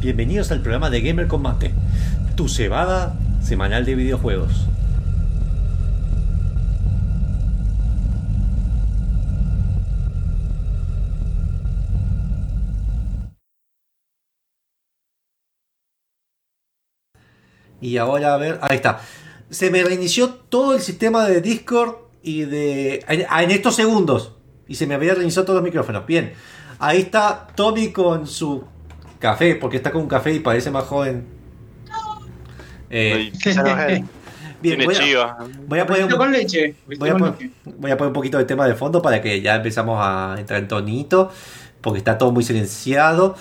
Bienvenidos al programa de Gamer Combate, tu cebada semanal de videojuegos. Y ahora a ver, ahí está. Se me reinició todo el sistema de Discord y de. En, estos segundos. Y se me había reiniciado todos los micrófonos. Bien. Ahí está Tommy con su café, porque está con un café y parece más joven. Eh, bien, voy a, voy a poner un, con leche. Voy a, poner, voy a, poner, un poquito de tema de fondo para que ya empezamos a entrar en tonito, porque está todo muy silenciado.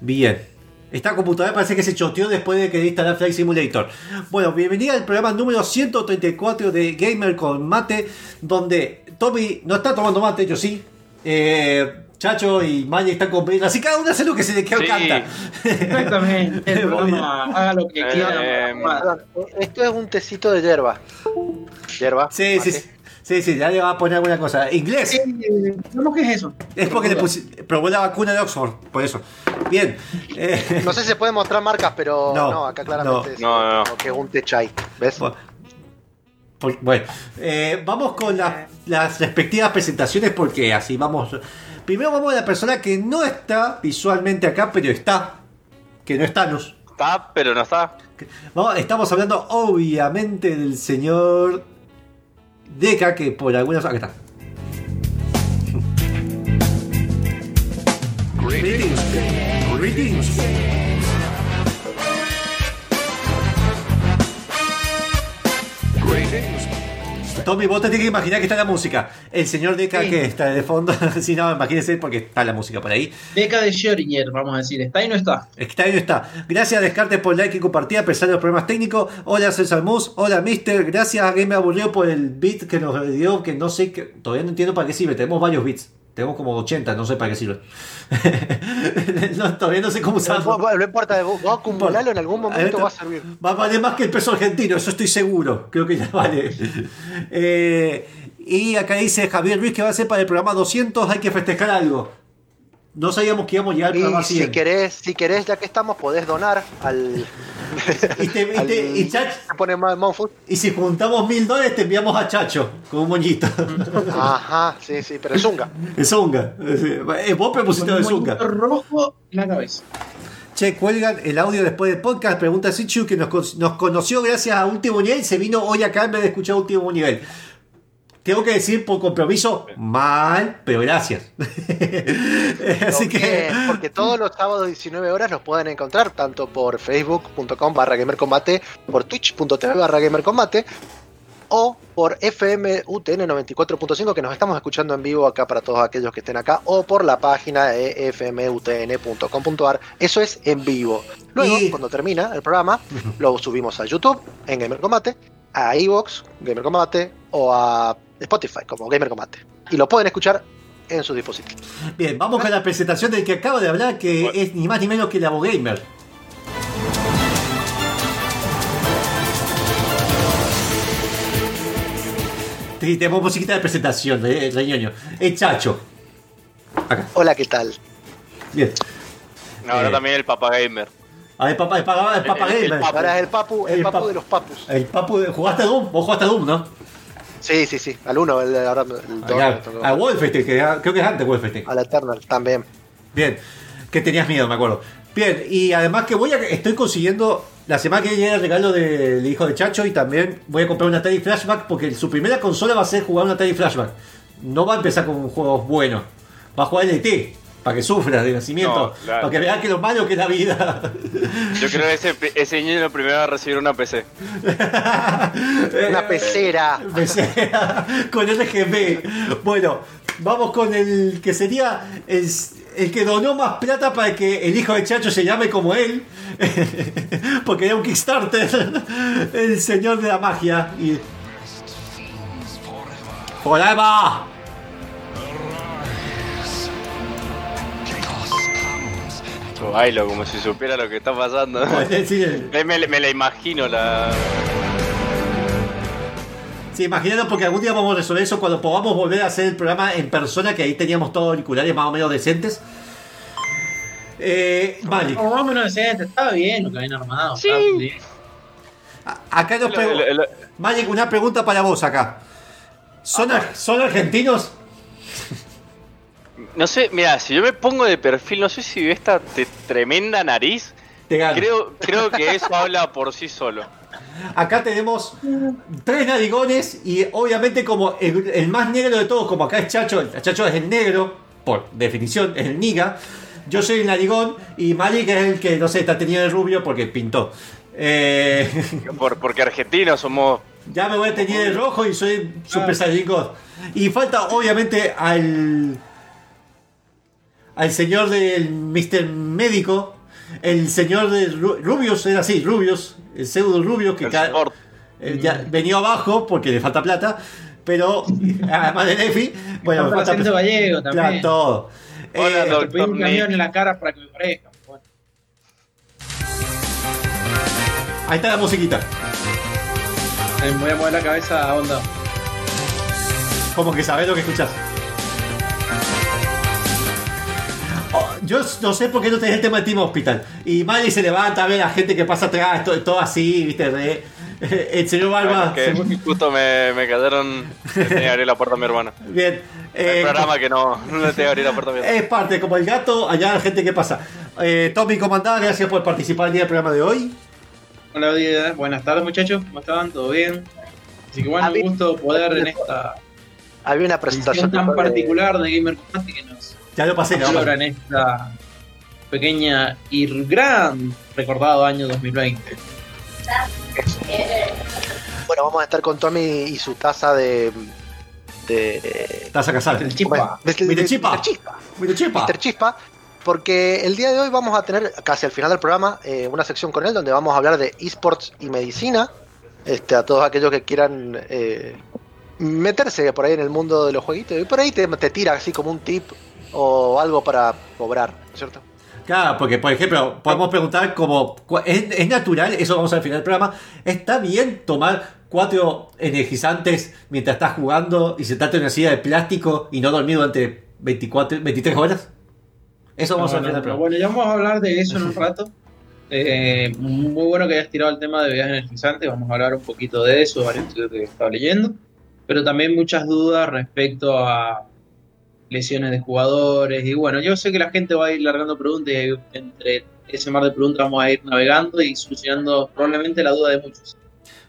Bien. Esta computadora parece que se choteó después de que instalar Flight Simulator. Bueno, bienvenida al programa número 134 de Gamer con Mate, donde Tommy no está tomando mate, yo sí. Eh, Chacho y Maya están comiendo, así cada uno hace lo que se le queda canta. Exactamente, haga lo que quiera. Eh, esto es un tecito de hierba. Hierba. Sí, sí, sí. Sí, sí, ya le va a poner alguna cosa. Inglés. Eh, ¿Qué es eso? Es porque le puse, probó la vacuna de Oxford, por eso. Bien. Eh, no sé si se pueden mostrar marcas, pero no, acá claramente es no, no, que un té chai. ¿Ves? Bueno, eh, vamos con las respectivas presentaciones porque así vamos. Primero vamos a la persona que no está visualmente acá, pero está. Que no está, Luz. Está, pero no está. Vamos, estamos hablando obviamente del señor Deca, que por algunas. Acá está. Greetings. Greetings. Tommy, vos te tienes que imaginar que está la música. El señor Deca que está de fondo. si no, imagínense porque está la música por ahí. Deca de Schrödinger, vamos a decir. ¿Está y no está? Está y no está. Gracias a Descartes por like y compartir a pesar de los problemas técnicos. Hola César Mus. Hola Mister. Gracias a Game Aburrido por el beat que nos dio. Que no sé, que todavía no entiendo para qué sirve. Tenemos varios beats. Tenemos como 80, no sé para qué sirve. no, todavía no sé cómo usarlo. No, importa, vos acumularlo en algún momento va a servir. Va a valer más que el peso argentino, eso estoy seguro. Creo que ya vale. Eh, y acá dice Javier Luis que va a ser para el programa 200, hay que festejar algo. No sabíamos que íbamos a llegar al programa 100. Si querés, si querés, ya que estamos, podés donar al. Y, te, y, pone y si juntamos mil dólares, te enviamos a Chacho con un moñito. Ajá, sí, sí, pero es Zunga. Es Zunga. Es vos propusiste de Zunga. rojo en la cabeza. Che, cuelgan el audio después del podcast. Pregunta Sichu que nos, nos conoció gracias a Último Nivel se vino hoy acá en vez de escuchar Último Nivel tengo que decir por compromiso, mal, pero gracias. Así que. Porque todos los sábados 19 horas nos pueden encontrar tanto por facebook.com barra gamercombate, por twitch.tv barra gamercombate o por FMUTN 94.5 que nos estamos escuchando en vivo acá para todos aquellos que estén acá o por la página de fmutn.com.ar. Eso es en vivo. Luego, cuando termina el programa, lo subimos a YouTube en Gamer Combate, a Evox, Gamer Combate o a Spotify como Gamer Combate. Y lo pueden escuchar en sus dispositivos. Bien, vamos con la presentación del que acabo de hablar, que es ni más ni menos que el Abogamer. Tenemos musiquita de presentación, de, eh, de El Chacho. Hola, ¿qué tal? Bien. ahora eh, también el Papa Gamer. Ah, el Papa, el Papa, el Gamer. El, ahora es el Papu, el, papu, de los papus. El Papu, ¿jugaste a Doom? Vos jugaste a Doom, ¿no? Sí, sí, sí. Al 1, el, ahora el A Wolfenstein, que creo que es antes Wolfenstein. Al Eternal también. Bien, que tenías miedo, me acuerdo. Bien, y además que voy a estoy consiguiendo la semana que viene el regalo del hijo de Chacho y también voy a comprar una Atari Flashback porque su primera consola va a ser jugar una Atari Flashback. No va a empezar con juegos buenos. Va a jugar LT para que sufra de nacimiento, para que vea que lo malo que es la vida. Yo creo que ese, ese niño lo primero va a recibir una PC. una pecera. Pecera con RGB. Bueno, vamos con el que sería el, el, que donó más plata para que el hijo de Chacho se llame como él. Porque era un Kickstarter. El señor de la magia. Y... ¡Forever! Bailo como si supiera lo que está pasando. me, me, la imagino la. Sí, imaginando porque algún día vamos a resolver eso cuando podamos volver a hacer el programa en persona, que ahí teníamos todos auriculares más o menos decentes. Eh, Malik. Como más o menos decente, estaba bien lo que habían armado. Sí. bien. Acá nos preguntan. Malik, una pregunta para vos acá. ¿Son, ar- ¿son argentinos? No sé, mira, si yo me pongo de perfil, no sé si ve esta tremenda nariz. Te gano. Creo, creo que eso habla por sí solo. Acá tenemos tres narigones y obviamente como el, el más negro de todos, como acá es Chacho, el Chacho es el negro, por definición, es el niga. Yo soy el narigón y Malik es el que, no sé, está teniendo el rubio porque pintó. Eh, Por, porque argentinos somos. ya me voy a tener el rojo y soy Super Saiyan God. Y falta obviamente al al señor del Mr. Médico, el señor de Ru- Rubius, era así, Rubius, el pseudo Rubius que eh, ya venía abajo porque le falta plata, pero además de Nefi, bueno, me Falta acento gallego plata, también. todo. Hola, Eh, doc. Te pedí un Doctor camión en la cara para que me parezca. Bueno, ahí está la musiquita. me voy a mover la cabeza a onda. Como que sabes lo que escuchas. Oh, yo no sé por qué no tenés el tema de Team Hospital. Y Miley se levanta a ver a la gente que pasa atrás, todo, todo así, viste, re- el señor Barba. que se- justo me, me cayeron. le Tenía que abrir la puerta a mi hermana. bien. El eh, programa que no, no le tenía que abrir la puerta a mi hermana. es parte, como el gato, allá la gente que pasa. Eh, Tommy Comandada, gracias por participar en el programa de hoy. Hola, Diego. buenas tardes muchachos, ¿cómo estaban? ¿Todo bien? Así que bueno, un gusto poder en esta Había una presentación tan particular de Gamer Combate que nos Ya lo pasé, no. aflora en esta pequeña y gran recordado año 2020. Bueno, vamos a estar con Tommy y su taza de. de. Estás a casar. El chispa. Mr. de- Chispa. Mr. Chispa. Mr. Chispa, porque el día de hoy vamos a tener, casi al final del programa, eh, una sección con él donde vamos a hablar de esports y medicina. Este, a todos aquellos que quieran eh, meterse por ahí en el mundo de los jueguitos. Y por ahí te, te tira así como un tip o algo para cobrar, ¿cierto? Claro, porque por ejemplo, podemos preguntar como, ¿es, es natural, eso vamos al final del programa, ¿está bien tomar cuatro energizantes mientras estás jugando y sentarte en una silla de plástico y no dormir durante 24, 23 horas? Eso vamos al Bueno, final del programa. bueno, ya vamos a hablar de eso en un rato. Eh, muy bueno que hayas tirado el tema de bebidas energizantes. Vamos a hablar un poquito de eso, varios estudios que estaba leyendo. Pero también muchas dudas respecto a lesiones de jugadores. Y bueno, yo sé que la gente va a ir largando preguntas y entre ese mar de preguntas vamos a ir navegando y solucionando probablemente la duda de muchos.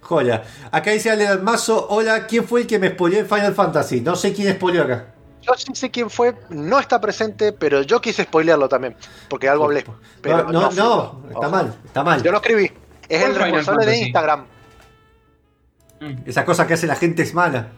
Joya. Acá dice Ale Mazo, hola, ¿quién fue el que me spoileó en Final Fantasy? No sé quién spoileó acá. Yo sí sé quién fue, no está presente, pero yo quise spoilearlo también, porque algo hablé. Pero no, no, está mal, está mal. Yo lo escribí. Es ¿Cuál el responsable de? Instagram. Mm. Esa cosa que hace la gente es mala.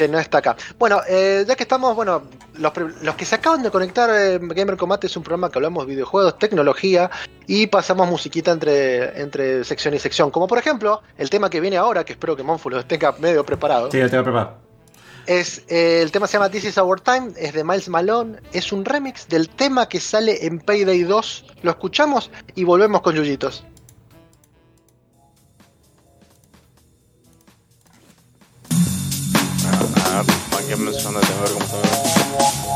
Que no está acá. Bueno, eh, ya que estamos, bueno, los, los que se acaban de conectar, eh, Gamer Combate es un programa que hablamos de videojuegos, tecnología y pasamos musiquita entre, entre sección y sección. Como por ejemplo, el tema que viene ahora, que espero que Monfu lo tenga medio preparado, Sí, lo tengo preparado. es eh, el tema se llama This is Our Time, es de Miles Malone, es un remix del tema que sale en Payday 2. Lo escuchamos y volvemos con Yuyitos. A ver, banquenme un segundo, tengo que ver cómo se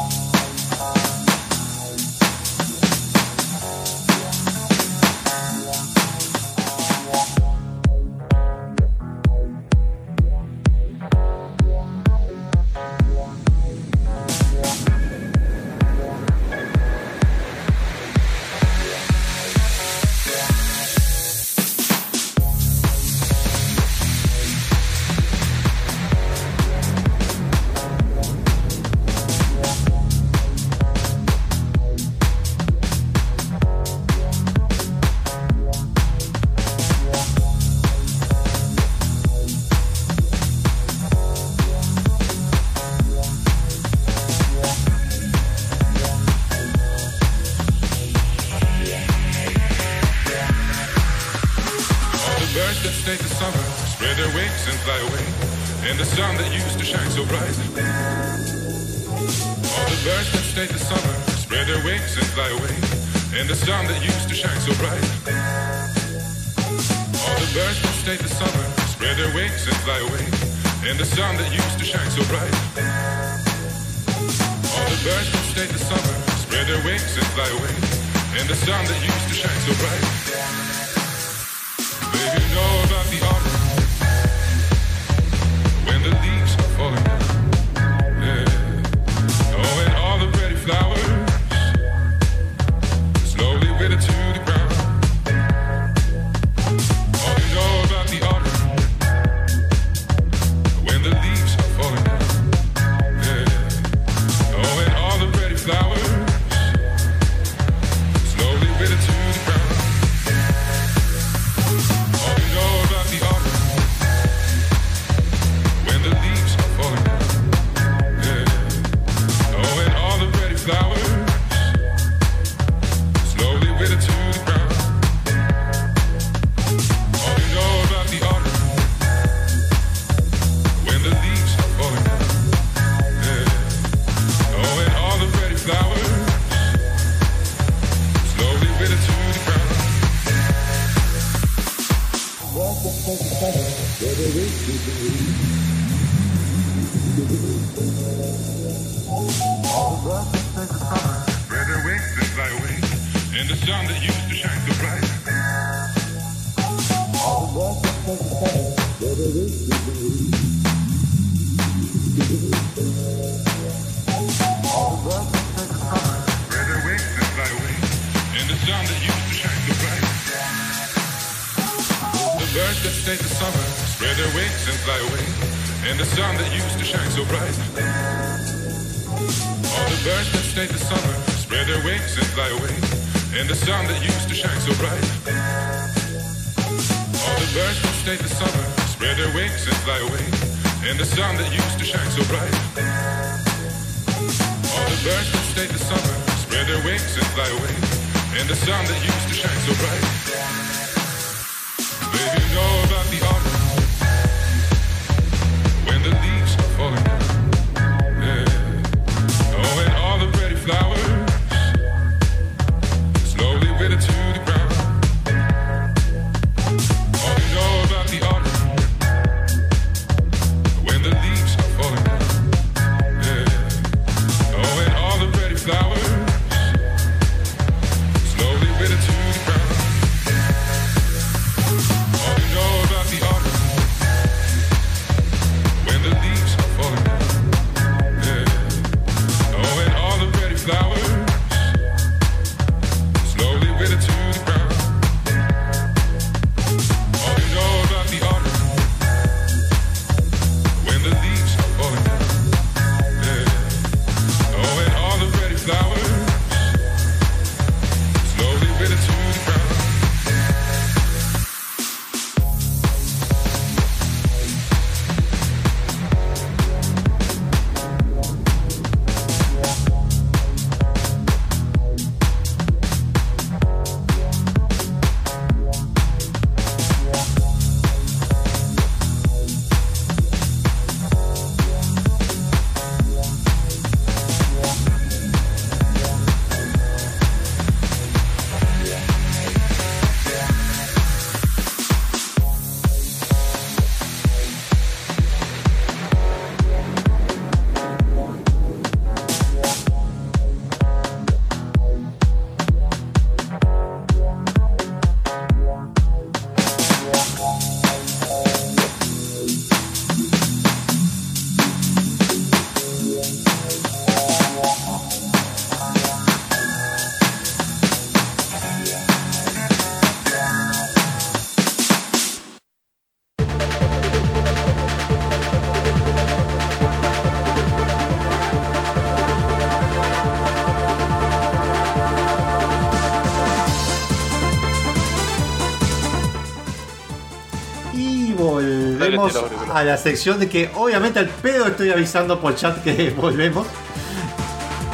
a la sección de que obviamente al pedo estoy avisando por chat que volvemos.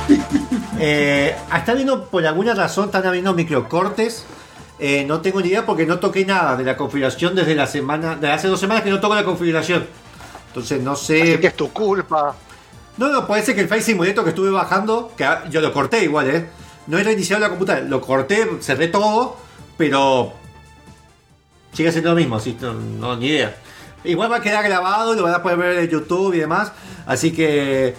Eh, hasta vino por alguna razón están habiendo microcortes. Eh, no tengo ni idea porque no toqué nada de la configuración desde la semana, desde hace dos semanas que no toco la configuración. Entonces no sé. Así que es tu culpa. No, no, puede ser que el Face Simulator que estuve bajando, que ah, yo lo corté igual, ¿eh? No he reiniciado la computadora, lo corté, cerré todo, pero sigue siendo lo mismo, así no, no, ni idea. Igual va a quedar grabado y lo van a poder ver en YouTube y demás. Así que.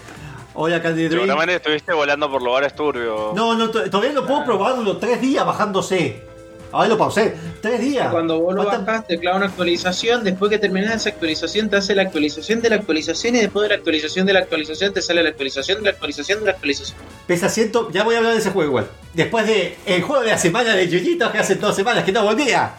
Hola, Candy Dream. Seguramente estuviste volando por lugares turbios. No, no, todavía lo puedo ah. probarlo tres días bajándose. Ahora lo pausé. Tres días. Cuando vos lo bajas, te clava una actualización. Después que terminas esa actualización, te hace la actualización de la actualización. Y después de la actualización de la actualización, te sale la actualización de la actualización de la actualización. Pesa ciento. Ya voy a hablar de ese juego igual. Después de el juego de la semana de Yuyito, que hace dos semanas que no volvía.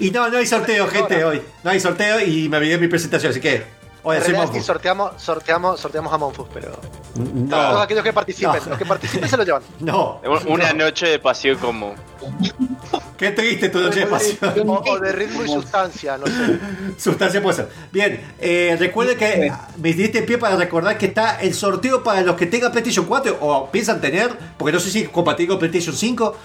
Y no, no hay sorteo, gente, hoy. No hay sorteo y me olvidé mi presentación, así que. Sí Monfu. sorteamos, sorteamos, sorteamos a Monfus, pero todos No, aquellos que participen, No. los que participen se lo llevan. no. Una no. noche de pasión como. Qué triste tu noche de pasión. O, o de ritmo y sustancia, no sé. Sustancia puede ser. Bien, eh, recuerden que me diste pie para recordar que está el sorteo para los que tengan PlayStation 4 o piensan tener, porque no sé si es compatible con PlayStation 5.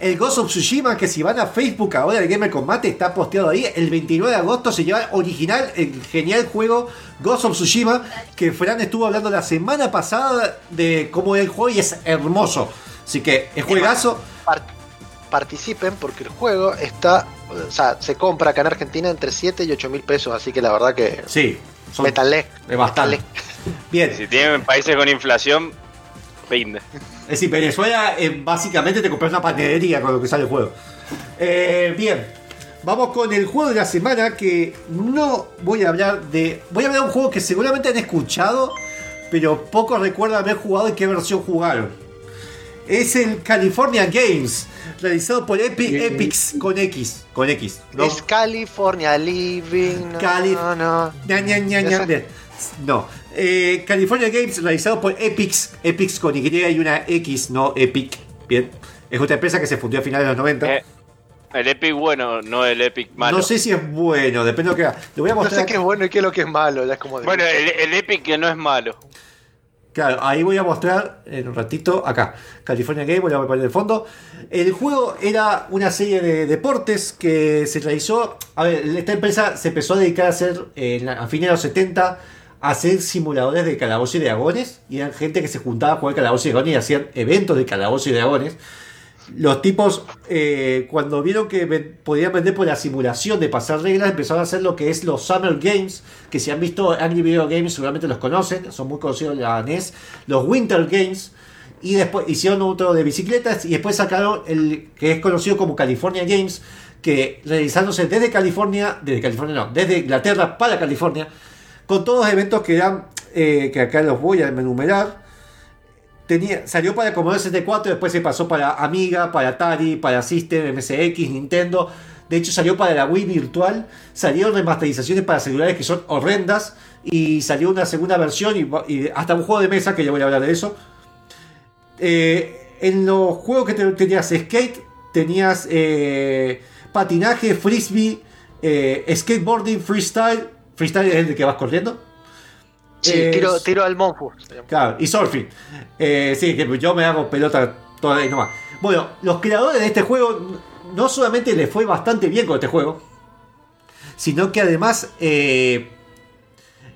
El Ghost of Tsushima, que si van a Facebook ahora, el Gamer Combate está posteado ahí. El 29 de agosto se lleva original, el genial juego Ghost of Tsushima, que Fran estuvo hablando la semana pasada de cómo es el juego y es hermoso. Así que es juegazo. Par- participen porque el juego está, o sea, se compra acá en Argentina entre 7 y 8 mil pesos, así que la verdad que Sí, son es bastante. Bien, Si tienen países con inflación, rinde. Es decir, Venezuela eh, básicamente te compras una panadería con lo que sale el juego. Eh, bien, vamos con el juego de la semana que no voy a hablar de... Voy a hablar de un juego que seguramente han escuchado, pero pocos recuerdan haber jugado y qué versión jugaron. Es el California Games, realizado por Epi- Bien. Epics con X. Con X. ¿no? Es California Living. No, Cali- no, no. Ña, Ña, Ña. No. Eh, California Games, realizado por Epics. Epics con Y y una X, no Epic. Bien. Es otra empresa que se fundió a finales de los 90. Eh, el Epic bueno, no el Epic malo. no sé si es bueno, depende de lo que haga. Le voy a No mostrar. sé qué es bueno y qué es lo que es malo, ya es como de- Bueno, el, el Epic que no es malo. Claro, ahí voy a mostrar en un ratito, acá, California Game, voy a poner de fondo. El juego era una serie de deportes que se realizó. A ver, esta empresa se empezó a dedicar a hacer, eh, a fines de los 70, a hacer simuladores de calabozos y dragones. Y eran gente que se juntaba a jugar calabozos y dragones y hacían eventos de calabozos y dragones. Los tipos, eh, cuando vieron que podían vender por la simulación de pasar reglas, empezaron a hacer lo que es los Summer Games, que si han visto Angry Video Games seguramente los conocen, son muy conocidos la NES, los Winter Games, y después hicieron otro de bicicletas, y después sacaron el que es conocido como California Games, que realizándose desde California, desde California no, desde Inglaterra para California, con todos eventos que eran, eh, que acá los voy a enumerar, tenía, salió para Commodore 64, después se pasó para Amiga, para Atari, para System, MSX, Nintendo. De hecho, salió para la Wii virtual. Salieron remasterizaciones para celulares que son horrendas. Y salió una segunda versión y, hasta un juego de mesa, que ya voy a hablar de eso. Eh, en los juegos que te- tenías skate, tenías eh, patinaje, frisbee, skateboarding, freestyle. Freestyle es el que vas corriendo. Sí, Eh, tiro, tiro al Monfus. Claro, y surfing. Eh, sí, que yo me hago pelota toda y nomás. Bueno, los creadores de este juego no solamente les fue bastante bien con este juego, sino que además eh,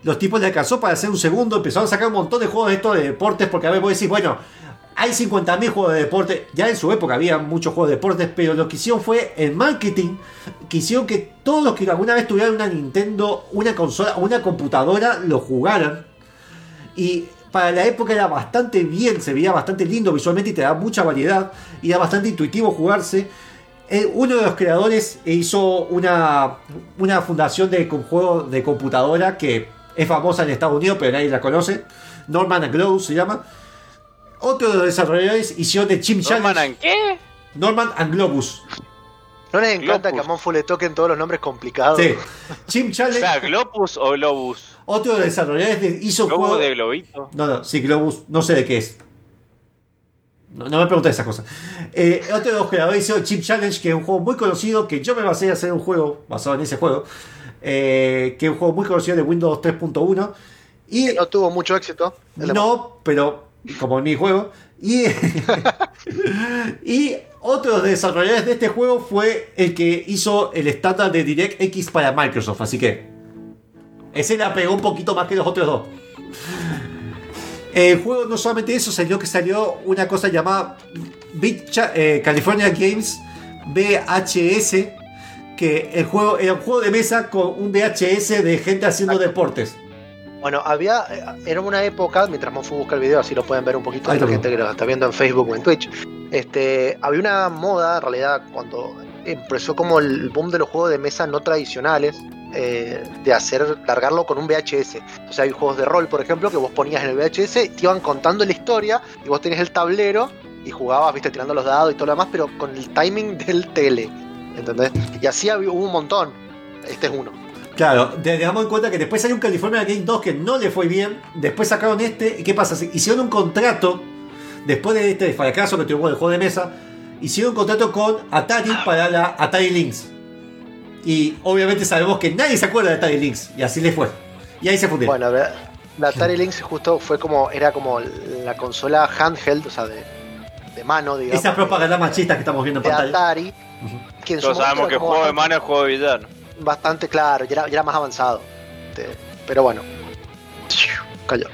los tipos le alcanzó para hacer un segundo, empezaron a sacar un montón de juegos de estos de deportes, porque a ver, vos decís, bueno, hay 50.000 juegos de deporte, ya en su época había muchos juegos de deportes, pero lo que hicieron fue el marketing, que hicieron que todos los que alguna vez tuvieran una Nintendo, una consola, una computadora, lo jugaran. Y para la época era bastante bien, se veía bastante lindo visualmente y te daba mucha variedad. Y era bastante intuitivo jugarse. Uno de los creadores hizo una, una fundación de juegos de computadora que es famosa en Estados Unidos, pero nadie la conoce. Norman Glow se llama. Otro de los desarrolladores hicieron de Chim ¿Norman Challenge. and qué? Norman and Globus. ¿No les encanta Globus. que a Monfus le toquen todos los nombres complicados? Sí. Chim O sea, Challenge. Globus o Globus. Otro de los desarrolladores de- hizo un Globus juego. de globito. No, no, sí, Globus, no sé de qué es. No, no me preguntes esas cosas. Eh, otro de los creadores hizo Chip Challenge, que es un juego muy conocido, que yo me basé a hacer un juego basado en ese juego, eh, que es un juego muy conocido de Windows 3.1. Y no tuvo mucho éxito. No, pero como en mi juego. Y, y otro de desarrolladores de este juego fue el que hizo el estándar de DirectX para Microsoft. Así que ese la pegó un poquito más que los otros dos. El juego no solamente eso, salió que salió una cosa llamada Big eh, California Games VHS, que el juego era un juego de mesa con un VHS de gente haciendo deportes. Bueno, había. eh, Era una época, mientras Monfu busca el video, así lo pueden ver un poquito Ahí la gente que lo está viendo en Facebook o en Twitch. Este, había una moda, en realidad, cuando empezó como el boom de los juegos de mesa no tradicionales, eh, de hacer, largarlo con un VHS. Entonces hay juegos de rol, por ejemplo, que vos ponías en el VHS, te iban contando la historia y vos tenías el tablero y jugabas, viste, tirando los dados y todo lo demás, pero con el timing del tele. ¿Entendés? Y así había- hubo un montón. Este es uno. Claro, te- tengamos en cuenta que después salió un California Game 2 que no le fue bien. Después sacaron este. ¿Y qué pasa? Hicieron un contrato. Después de este fracaso que tuvo el juego de mesa. Hicieron un contrato con Atari para la Atari Lynx. Y obviamente sabemos que nadie se acuerda de Atari Lynx. Y así le fue. Y ahí se fundieron. Bueno, la, la Atari Lynx justo fue como, era como la consola handheld, o sea, de, de mano, digamos. Esa propaganda machista que estamos viendo en de pantalla. Atari. Que en su Todos sabemos que juego de mano es juego de villano. Bastante claro, y era, más avanzado. Este, pero bueno. Cayó.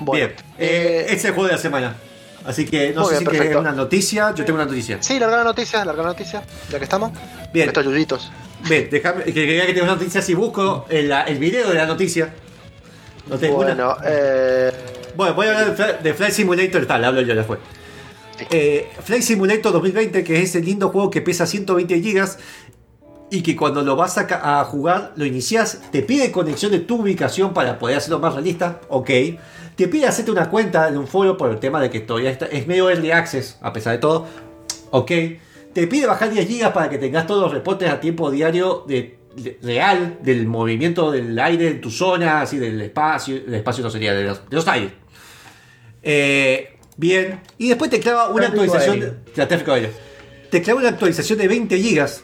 Bueno, Bien, eh, eh, ese es el juego de la semana. Así que no sé bien, si perfecto. una noticia. Yo tengo una noticia. Sí, larga la noticia, larga la noticia, ya que estamos. Bien, Estos yuyitos. bien, déjame que quería que tenga una noticia. Si busco el, video de la noticia. No tengo una. Bueno, eh, Bueno, voy a hablar de Flight Simulator, tal, hablo yo ya fue. Eh, Flight Simulator 2020, que es ese lindo juego que pesa 120 GB y que cuando lo vas a, a jugar, lo inicias, te pide conexión de tu ubicación para poder hacerlo más realista, ok. Te pide hacerte una cuenta en un foro por el tema de que todavía está, es medio early access, a pesar de todo, ok. Te pide bajar 10 GB para que tengas todos los reportes a tiempo diario de, de- real del movimiento del aire en tu zona, así del espacio, del espacio no sería, de los, de los aires. Eh, bien. Y después te clava una Tráfico actualización de, tráfico aéreo. Te clava una actualización de 20 gigas.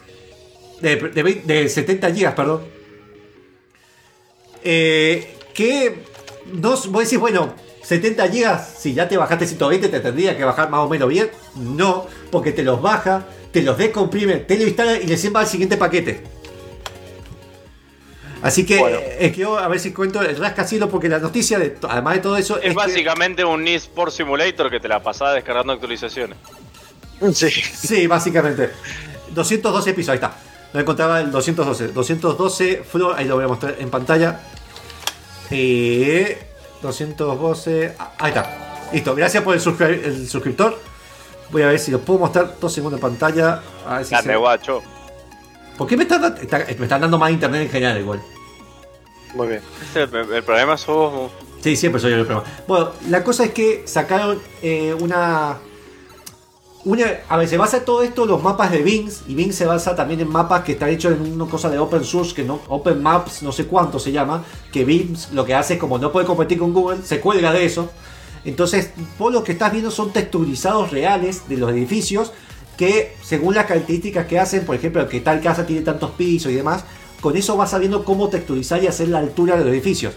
De, de, 20 de 70 gigas, perdón. Eh, que no, vos decís, bueno, 70 gigas, si ya te bajaste 120, te tendría que bajar más o menos bien. No, porque te los baja, te los descomprime, te lo instala y recién va al siguiente paquete. Así que Bueno. eh, quiero a ver si cuento el rascacielos porque la noticia, de, to- además de todo eso, Es que- básicamente un Need for Simulator que te la pasaba descargando actualizaciones. sí. Sí, básicamente. 212 pisos, ahí está. No encontraba el 212. 212 floor, ahí lo voy a mostrar en pantalla. Eh, 212. ah, Ahí está. Listo, gracias por el, suscri- el suscriptor. Voy a ver si lo puedo mostrar dos segundos en pantalla. A ver si se- guacho. ¿Por qué me están, está- me están dando más internet en general igual? Muy bien. Este, El, el problema vos. Sí, siempre soy yo el problema. Bueno, la cosa es que sacaron eh, una, A ver, se basa todo esto en los mapas de Bings. Y Bing se basa también en mapas que están hechos en una cosa de open source, que no. Open Maps, no sé cuánto se llama. Que Bing lo que hace es como no puede competir con Google, se cuelga de eso. Entonces, vos lo que estás viendo son texturizados reales de los edificios. Que según las características que hacen, por ejemplo, que tal casa tiene tantos pisos y demás. Con eso vas sabiendo cómo texturizar y hacer la altura de los edificios.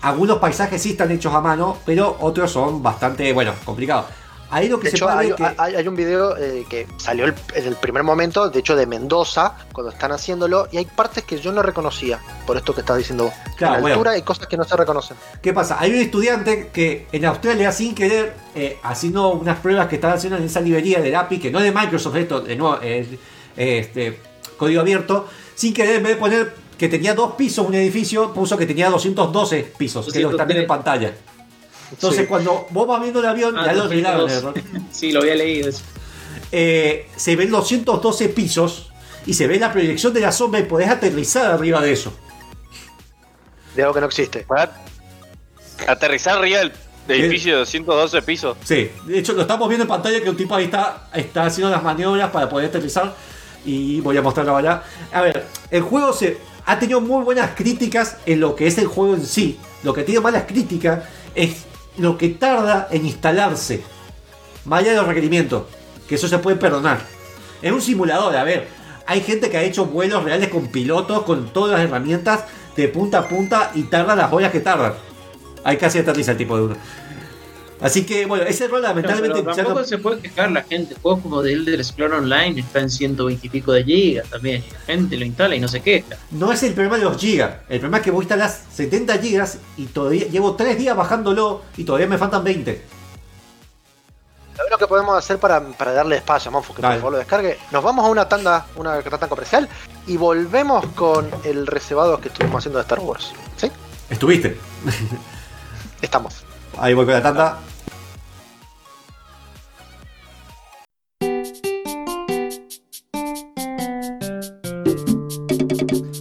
Algunos paisajes sí están hechos a mano, pero otros son bastante, bueno, complicados. Ahí lo que De se hecho, puede hay, ver que- hay- hay un video eh, que salió el- en el primer momento, de hecho, de Mendoza, cuando están haciéndolo, y hay partes que yo no reconocía, por esto que estás diciendo vos. Claro, en bueno. altura hay cosas que no se reconocen. ¿Qué pasa? Hay un estudiante que en Australia, sin querer, eh, haciendo unas pruebas que estaba haciendo en esa librería del API, que no es de Microsoft, esto de nuevo, es este, código abierto, sin querer, en vez de poner que tenía dos pisos un edificio, puso que tenía 212 pisos, que es lo que están viendo en 203. pantalla. Entonces, Sí. cuando vos vas viendo el avión, Ah, ya lo arreglaron el 202. error. Sí, lo había leído eso. eh, se ven 212 pisos y se ve la proyección de la sombra y podés aterrizar arriba de eso. De algo que no existe. Aterrizar arriba del edificio de 212 pisos. Sí, de hecho lo estamos viendo en pantalla que un tipo ahí está, está haciendo las maniobras para poder aterrizar y voy a mostrarlo ahora. A ver, el juego se ha tenido muy buenas críticas en lo que es el juego en sí. Lo que tiene malas críticas es lo que tarda en instalarse. Más allá de los requerimientos, que eso se puede perdonar. Es un simulador, a ver. Hay gente que ha hecho vuelos reales con pilotos, con todas las herramientas de punta a punta y tarda las horas que tardan. Hay casi aterriza el tipo de uno. Así que, bueno, ese rol lamentablemente pero no- tampoco se puede quejar la gente. Juegos como The Elder Scrolls Online está en 120 y pico de gigas también. y La gente lo instala y no se queja. no es el problema de los gigas. El problema es que vos instalás 70 gigas y todavía llevo 3 días bajándolo y todavía me faltan 20. A ver lo que podemos hacer para, para darle espacio a Monfo, que Dale. por favor lo descargue. Nos vamos a una tanda, una tanda comercial y volvemos con el reservado que estuvimos haciendo de Star Wars. ¿Sí? ¿Estuviste? Estamos. Ahí voy con la tanda.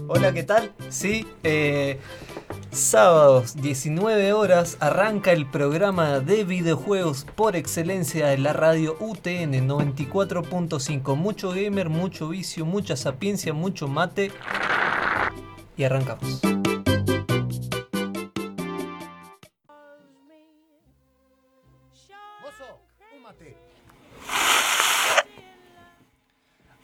Hola, ¿qué tal? Sí, eh, sábados 19 horas arranca el programa de videojuegos por excelencia de la radio UTN 94.5. Mucho gamer, mucho vicio, mucha sapiencia, mucho mate. Y arrancamos.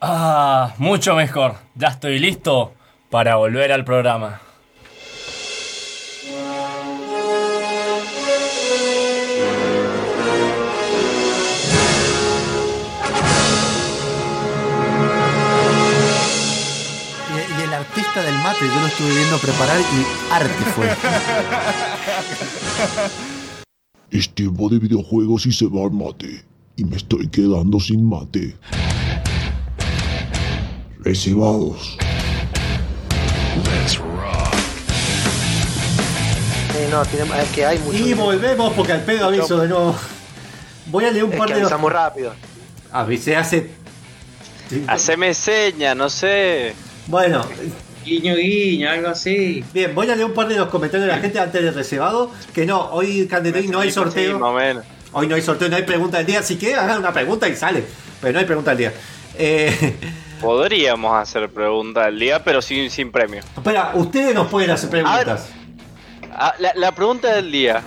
Ah, mucho mejor. Ya estoy listo para volver al programa. Y, y el artista del mate, yo lo estuve viendo preparar y arte fue. Es tiempo de videojuegos y se va el mate. Y me estoy quedando sin mate. Recibados. Eh, no, tiene, es que hay mucho. Y volvemos porque al pedo aviso de nuevo. Voy a leer un Es par que de. avisa muy rápido. Avisé hace. Haceme seña, no sé. Bueno, Guiño, guiño, algo así. bien, voy a leer un par de los comentarios de la gente antes del reservado. Que no, hoy Candelarín no hay Sí, sorteo. menos. Hoy no hay sorteo, no hay pregunta del día. Si quieren, hagan una pregunta y sale. Pero no hay pregunta del día. Eh, Podríamos hacer pregunta del día, pero sin, sin premio. espera, ustedes nos pueden hacer preguntas. La, la pregunta del día.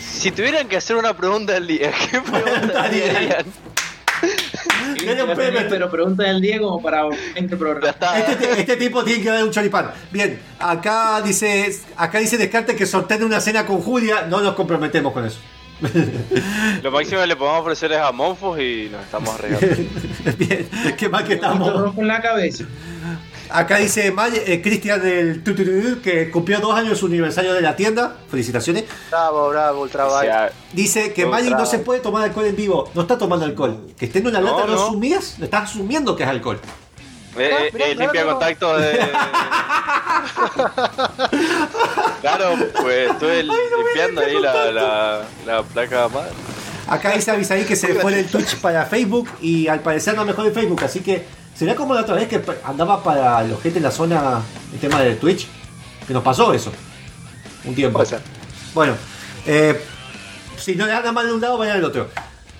Si tuvieran que hacer una pregunta del día, ¿qué pregunta harían? Denle un premio. Pero pregunta del día como para 20 Ya programas. está. Este, este tipo tiene que dar un choripán. Bien, acá dice, acá dice Descartes que sorteen una cena con Julia. No nos comprometemos con eso. Lo máximo que le podemos ofrecer es a Monfos y nos estamos arriesgando. Bien, qué mal que estamos. rojo en la cabeza. Acá dice eh, Cristian del Tutururú, que cumplió dos años su aniversario de la tienda. Felicitaciones. Bravo, bravo, ultra O sea, Dice que. Magic no se puede tomar alcohol en vivo. No está tomando alcohol. Que esté en una No, lata no, no. asumías. Estás asumiendo que es alcohol. Eh, eh, eh, claro, limpia no. contacto de. claro, pues estuve limpiando ahí la, la, la placa madre. Acá dice Avisaí que se fue del Twitch para Facebook y al parecer no mejor en Facebook. Así que será como la otra vez que andaba para los gente en la zona el tema del Twitch. Que nos pasó eso. Un tiempo. Puede ser. Bueno, eh, si no le dan mal de un lado, vayan al otro.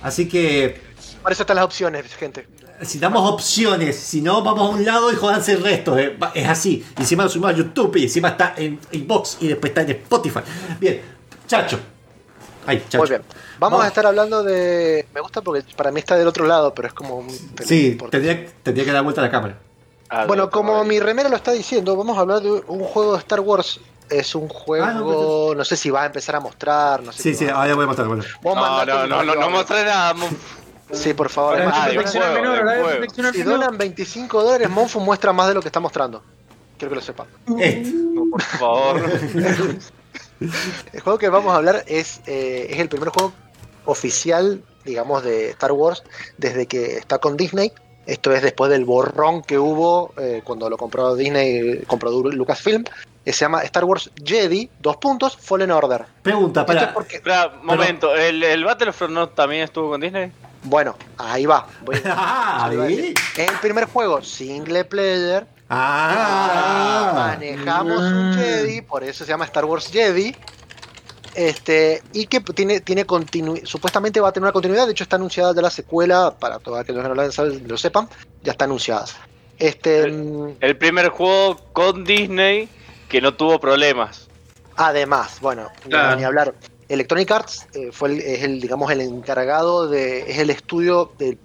Así que Para eso están las opciones, gente. Si damos opciones, si no, vamos a un lado y jodanse el resto. eh, Es así. Y encima lo subimos a YouTube y encima está en Inbox y después está en Spotify. Bien, Chacho. Ahí, Chacho. Muy bien. Vamos a estar hablando de. Me gusta porque para mí está del otro lado, pero es como. un- Sí, tendría, tendría que dar vuelta a la cámara. Bueno, no, como no, mi remera lo está diciendo, vamos a hablar de un juego de Star Wars. Es un juego. Ah, no, no, sé si va a empezar a mostrar. No sé Sí, sí, ahora voy a mostrar. Bueno. Vos No, mandate no, un no, no, no video. Sí, por favor. Además, Ah, juego, menor, si menor. donan 25 dólares, Monfu muestra más de lo que está mostrando. Quiero que lo sepan. Este. No, por favor. El juego que vamos a hablar es, eh, es el primer juego oficial, digamos, de Star Wars desde que está con Disney. Esto es después del borrón que hubo eh, cuando lo compró Disney, compró Lucasfilm. que se llama Star Wars Jedi, dos puntos, Fallen Order. Pregunta, es para. porque, Espera, momento. ¿El, ¿El Battlefront no también estuvo con Disney? Bueno, ahí va. Voy- Ah, ahí el primer juego single player. Ah, manejamos un Jedi, por eso se llama Star Wars Jedi. Este, y que tiene, tiene continu- supuestamente va a tener una continuidad, de hecho está anunciada ya la secuela, para todos aquellos que no lo, saben- lo sepan, ya está anunciada. Este, mm, El primer juego con Disney que no tuvo problemas. además, bueno, Claro. ni hablar. Electronic Arts eh, fue el, es el, digamos, el encargado de, es el estudio del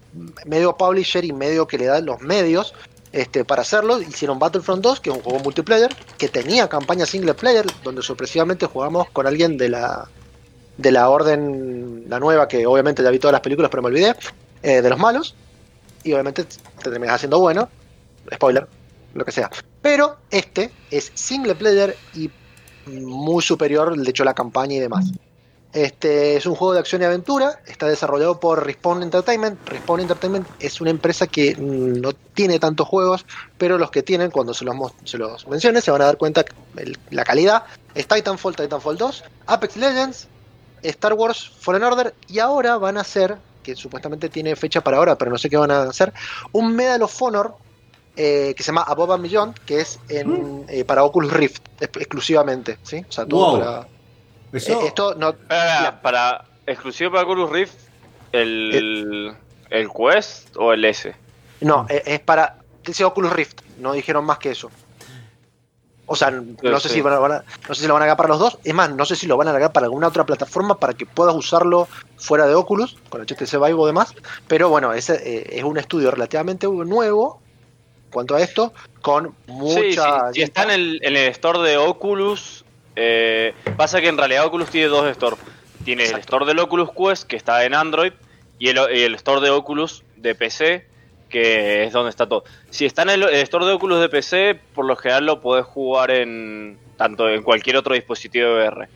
medio publisher y medio que le da los medios este, para hacerlo. Hicieron Battlefront 2, que es un juego multiplayer, que tenía campaña single player, donde sorpresivamente jugamos con alguien de la de la orden, la nueva, que obviamente ya vi todas las películas, pero me olvidé, eh, de los malos. Y obviamente te terminas haciendo bueno. Spoiler, lo que sea. Pero este es single player y muy superior, de hecho, la campaña y demás. Este es un juego de acción y aventura, está desarrollado por Respawn Entertainment. Respawn Entertainment es una empresa que mm, no tiene tantos juegos, pero los que tienen, cuando se los, se los mencione, se van a dar cuenta el- la calidad. Es Titanfall, Titanfall 2, Apex Legends, Star Wars Fallen Order y ahora van a hacer, que supuestamente tiene fecha para ahora, pero no sé qué van a hacer, un Medal of Honor eh, que se llama Above and Beyond, que es en, eh, para Oculus Rift ex- exclusivamente, ¿sí? O sea, todo Wow. para... Eso, eh, esto no... Espera, para exclusivo para Oculus Rift, el, el Quest o el S. No, eh, es para... Dice Oculus Rift, no dijeron más que eso. O sea, no sé sí. si van a- van a- no sé si lo van a agregar para los dos. Es más, no sé si lo van a agregar para alguna otra plataforma para que puedas usarlo fuera de Oculus, con el HTC Vive o demás. Pero bueno, ese eh, es un estudio relativamente nuevo en cuanto a esto, con mucha... Sí, sí, si está en el, en el store de Oculus, eh, pasa que en realidad Oculus tiene dos stores. Tiene el store del Oculus Quest, que está en Android, y el, store de Oculus de PC, que es donde está todo. Si está en el, el store de Oculus de PC, por lo general lo podés jugar en tanto en cualquier otro dispositivo de VR.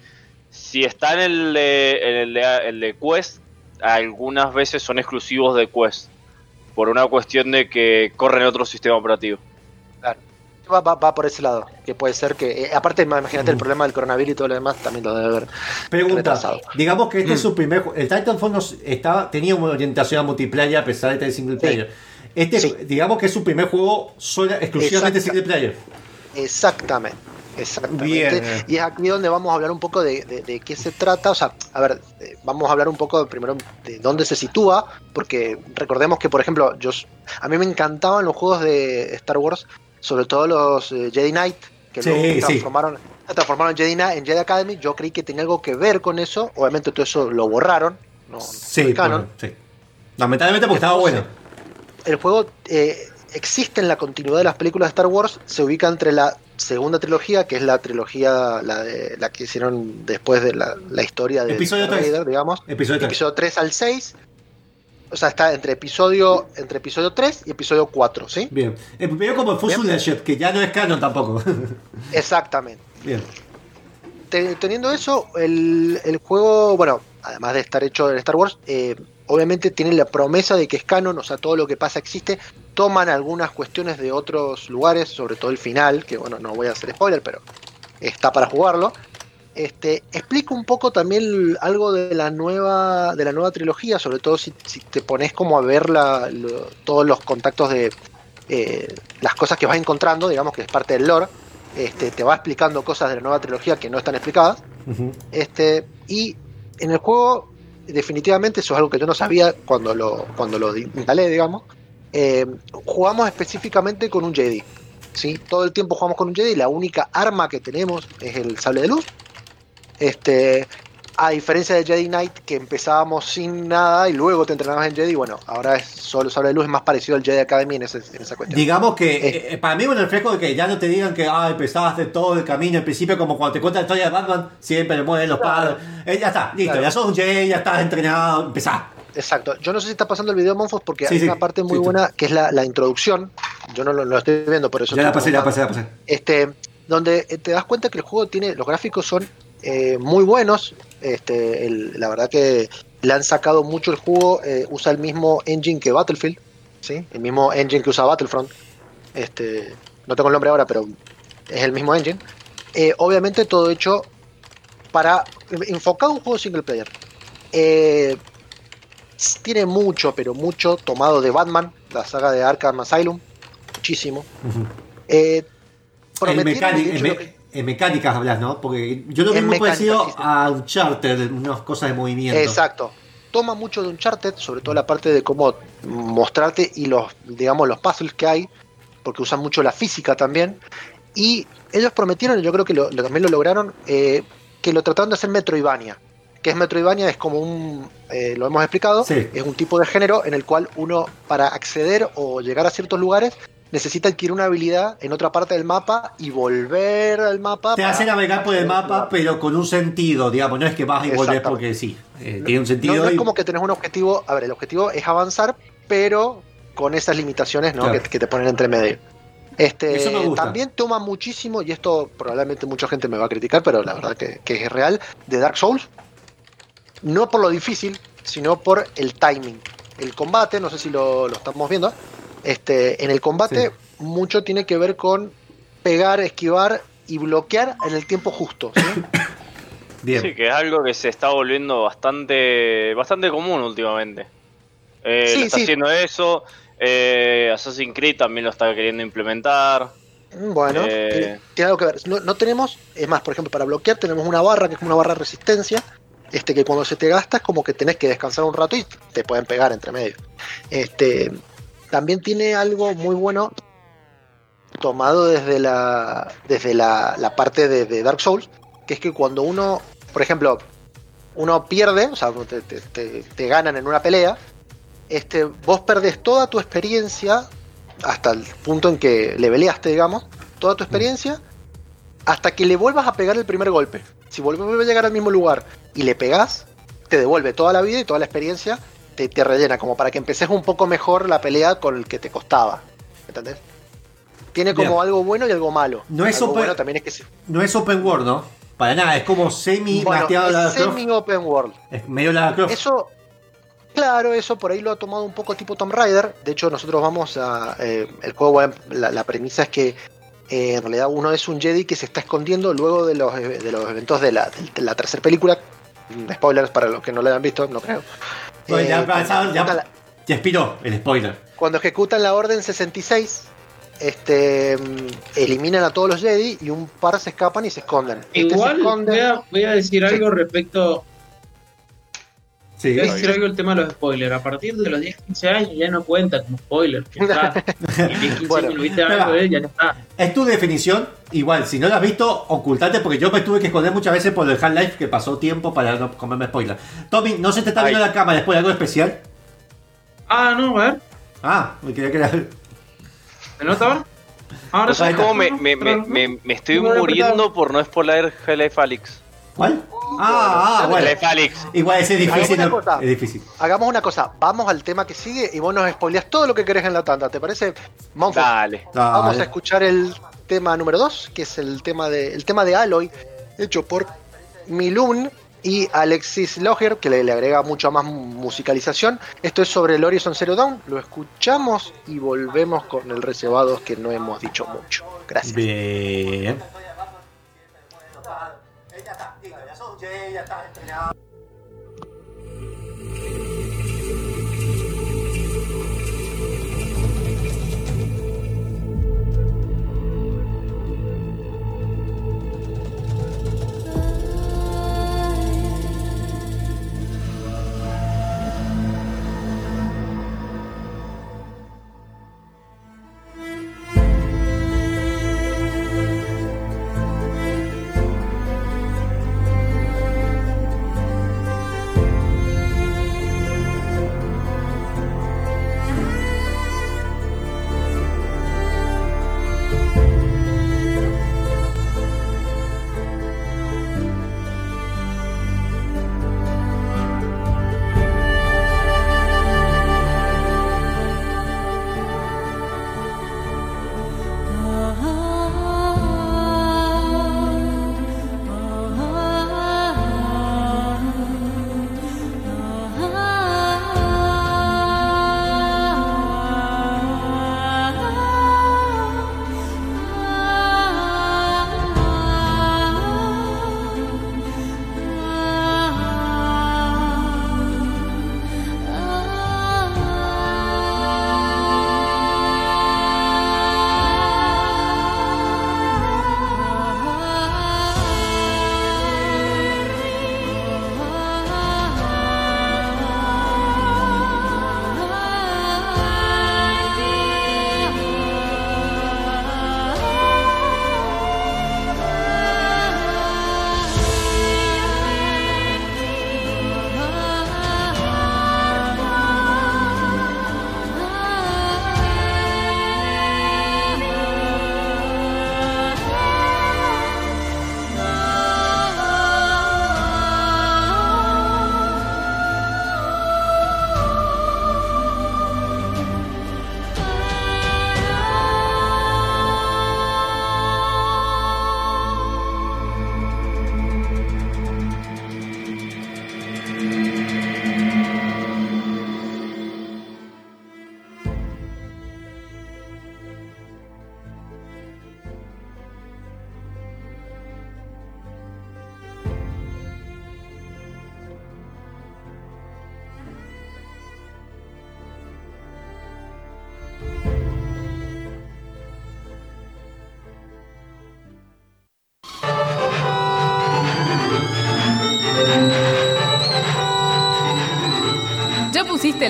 Si está en el de, el de, el de Quest, algunas veces son exclusivos de Quest, por una cuestión de que corren en otro sistema operativo. Va, va- va por ese lado, que puede ser que... eh, aparte, imagínate el problema del coronavirus y todo lo demás, también lo debe haber. Pregunta, retrasado. digamos que este Mm. es su primer ju- El Titanfall nos estaba, tenía una orientación a multiplayer a pesar de tener single player. Este, Sí. digamos que es su primer juego sola, exclusivamente single player. Exactamente. Exactamente. Bien. Y es aquí donde vamos a hablar un poco de, de- de qué se trata. O sea, a ver, eh, vamos a hablar un poco primero de dónde se sitúa, porque recordemos que, por ejemplo, yo, a mí me encantaban los juegos de Star Wars, sobre todo los eh, Jedi Knight, que Sí, luego sí. transformaron, transformaron Jedi Knight en Jedi Academy. Yo creí que tenía algo que ver con eso. Obviamente todo eso lo borraron. No, no Sí, canon. bueno, sí. Lamentablemente porque estaba bueno. El juego eh, existe en la continuidad de las películas de Star Wars, se ubica entre la segunda trilogía, que es la trilogía la, de, la que hicieron después de la, la historia de Episodio Darth. Vader, digamos. Episodio tres. Episodio 3 al 6. O sea, está entre episodio, entre episodio 3 y episodio 4, ¿sí? Bien. El primero como. Legend, que ya no es canon tampoco. Exactamente. Bien. Te- teniendo eso, el, el juego, bueno, además de estar hecho en Star Wars, eh, obviamente tiene la promesa de que es canon, o sea, todo lo que pasa existe. Toman algunas cuestiones de otros lugares, sobre todo el final, que bueno, no voy a hacer spoiler, pero está para jugarlo. Este, explico un poco también algo de la nueva de la nueva trilogía, sobre todo si, si te pones como a ver la- lo- todos los contactos de eh, las cosas que vas encontrando, digamos que es parte del lore. Este, te va explicando cosas de la nueva trilogía que no están explicadas. Este, y en el juego, definitivamente, eso es algo que yo no sabía cuando lo, cuando lo instalé, digamos. eh, jugamos específicamente con un Jedi. ¿sí? Todo el tiempo jugamos con un Jedi. La única arma que tenemos es el sable de luz. Este, a diferencia de Jedi Knight, que empezábamos sin nada y luego te entrenabas en Jedi, bueno, ahora es solo de luz, es más parecido al Jedi Academy en, ese- en esa cuestión. Digamos que Eh. eh, para mí es un reflejo de que ya no te digan que ah, empezabas de todo el camino al principio, como cuando te cuentan la historia de Batman, siempre los Claro. padres. Eh, ya está, listo, Claro. ya sos un Jedi, ya estás entrenado, empezás. Exacto. Yo no sé si está pasando el video, Monfos, porque Sí, hay sí, una parte muy sí, buena que es la, la introducción. Yo no lo, lo estoy viendo, por eso. Ya la pasé, ya la pasé, la pasé. Este, donde eh, te das cuenta que el juego tiene, los gráficos son eh, muy buenos. Este, el- la verdad que le han sacado mucho el juego. eh, usa el mismo engine que Battlefield, ¿sí? El mismo engine que usa Battlefront. Este, no tengo el nombre ahora, pero es el mismo engine. Eh, obviamente todo hecho para enfocado en un juego single player. Eh, tiene mucho, pero mucho tomado de Batman, la saga de Arkham Asylum, muchísimo. Ujú. Eh, En, prometieron, mecánica- de en, hecho, me- lo que- en mecánicas hablas, ¿no? Porque yo lo vi muy parecido sí, sí. a Uncharted, unas cosas de movimiento. Exacto. Toma mucho de Uncharted, sobre todo la parte de cómo mostrarte y los, digamos, los puzzles que hay, porque usan mucho la física también. Y ellos prometieron, y yo creo que lo- lo- también lo lograron, eh, que lo trataron de hacer Metroidvania. Que es Metroidvania? Es como un, eh, lo hemos explicado, Sí. es un tipo de género en el cual uno, para acceder o llegar a ciertos lugares, necesita adquirir una habilidad en otra parte del mapa y volver al mapa. Te hace navegar por el mapa, pero con un sentido, digamos, no es que vas y volvés porque sí. eh, tiene un sentido. No, no es como que tenés un objetivo. A ver, el objetivo es avanzar, pero con esas limitaciones ¿no? Claro. que, que te ponen entre medio. Este, Eso me gusta. también toma muchísimo, y esto probablemente mucha gente me va a criticar, pero la verdad que, que es real, de Dark Souls. no por lo difícil, sino por el timing. El combate, no sé si lo, lo estamos viendo, este, en el combate mucho tiene que ver con pegar, esquivar y bloquear en el tiempo justo. ¿sí? Bien. Sí, que es algo que se está volviendo bastante bastante común últimamente. Eh, Sí, está sí. haciendo eso. eh, Assassin's Creed también lo está queriendo implementar. Mm, Bueno, Eh. tiene, tiene algo que ver. No, no tenemos, es más, por ejemplo, para bloquear tenemos una barra que es como una barra de resistencia, este que cuando se te gasta es como que tenés que descansar un rato y te pueden pegar entre medio. Este, también tiene algo muy bueno tomado desde la desde la, la parte de, de Dark Souls, que es que cuando uno, por ejemplo, uno pierde, o sea, te, te- te- te ganan en una pelea, este, vos perdés toda tu experiencia hasta el punto en que le peleaste, digamos, toda tu experiencia, hasta que le vuelvas a pegar el primer golpe. Si vuelves a llegar al mismo lugar y le pegás, te devuelve toda la vida y toda la experiencia, te, te rellena, como para que empeces un poco mejor la pelea con el que te costaba. ¿Entendés? Tiene como Bien. algo bueno y algo malo. No es algo open- bueno también es que se- No es open world, ¿no? Para nada, es como semi bueno, es semi open world. Es medio Croft. Eso, claro, eso por ahí lo ha tomado un poco tipo Tomb Raider. De hecho, nosotros vamos a. eh, el juego, la, la premisa es que eh, en realidad uno es un Jedi que se está escondiendo luego de los, eh, de los eventos de la, de la tercera película. Mm, Spoilers para los que no la han visto, no creo. Eh, ya, cuando, ya, ya- ejecutan la, ya expiró el spoiler. cuando ejecutan la Orden 66, este, mm, eliminan a todos los Jedi y un par se escapan y se esconden. Este se Igual esconde- voy a, voy a decir algo respecto. Sí, a decir algo el tema de los spoilers. A partir de los 10-15 años ya no cuenta como spoiler. Ya está. 10-15 Bueno, años viste algo de él, ya no está. Es tu definición. Igual, si no lo has visto, ocultate porque yo me tuve que esconder muchas veces por el Half-Life que pasó tiempo para no comerme spoiler. Tommy, ¿no se te está viendo Ay. la cámara después de algo especial? Ah, no, a ver. Ah, me quería que. ¿Me nota ahora? Ahora ¿No sabes cómo me, me, me, me, me estoy muriendo por no spoiler Half-Life Alyx? ¿Cuál? Ah, ah, bueno. Igual ese es difícil. Hagamos una cosa. Es difícil. Hagamos una cosa, vamos al tema que sigue y vos nos spoileás todo lo que querés en la tanda, ¿te parece? Monfort? Dale. Vamos a escuchar el tema número 2, que es el tema de el tema de Aloy, hecho por Milun y Alexis Loger, que le, le agrega mucho más musicalización. Esto es sobre el Horizon Zero Dawn. Lo escuchamos y volvemos con el reservados que no hemos dicho mucho. Gracias. Bien. 声音要大的不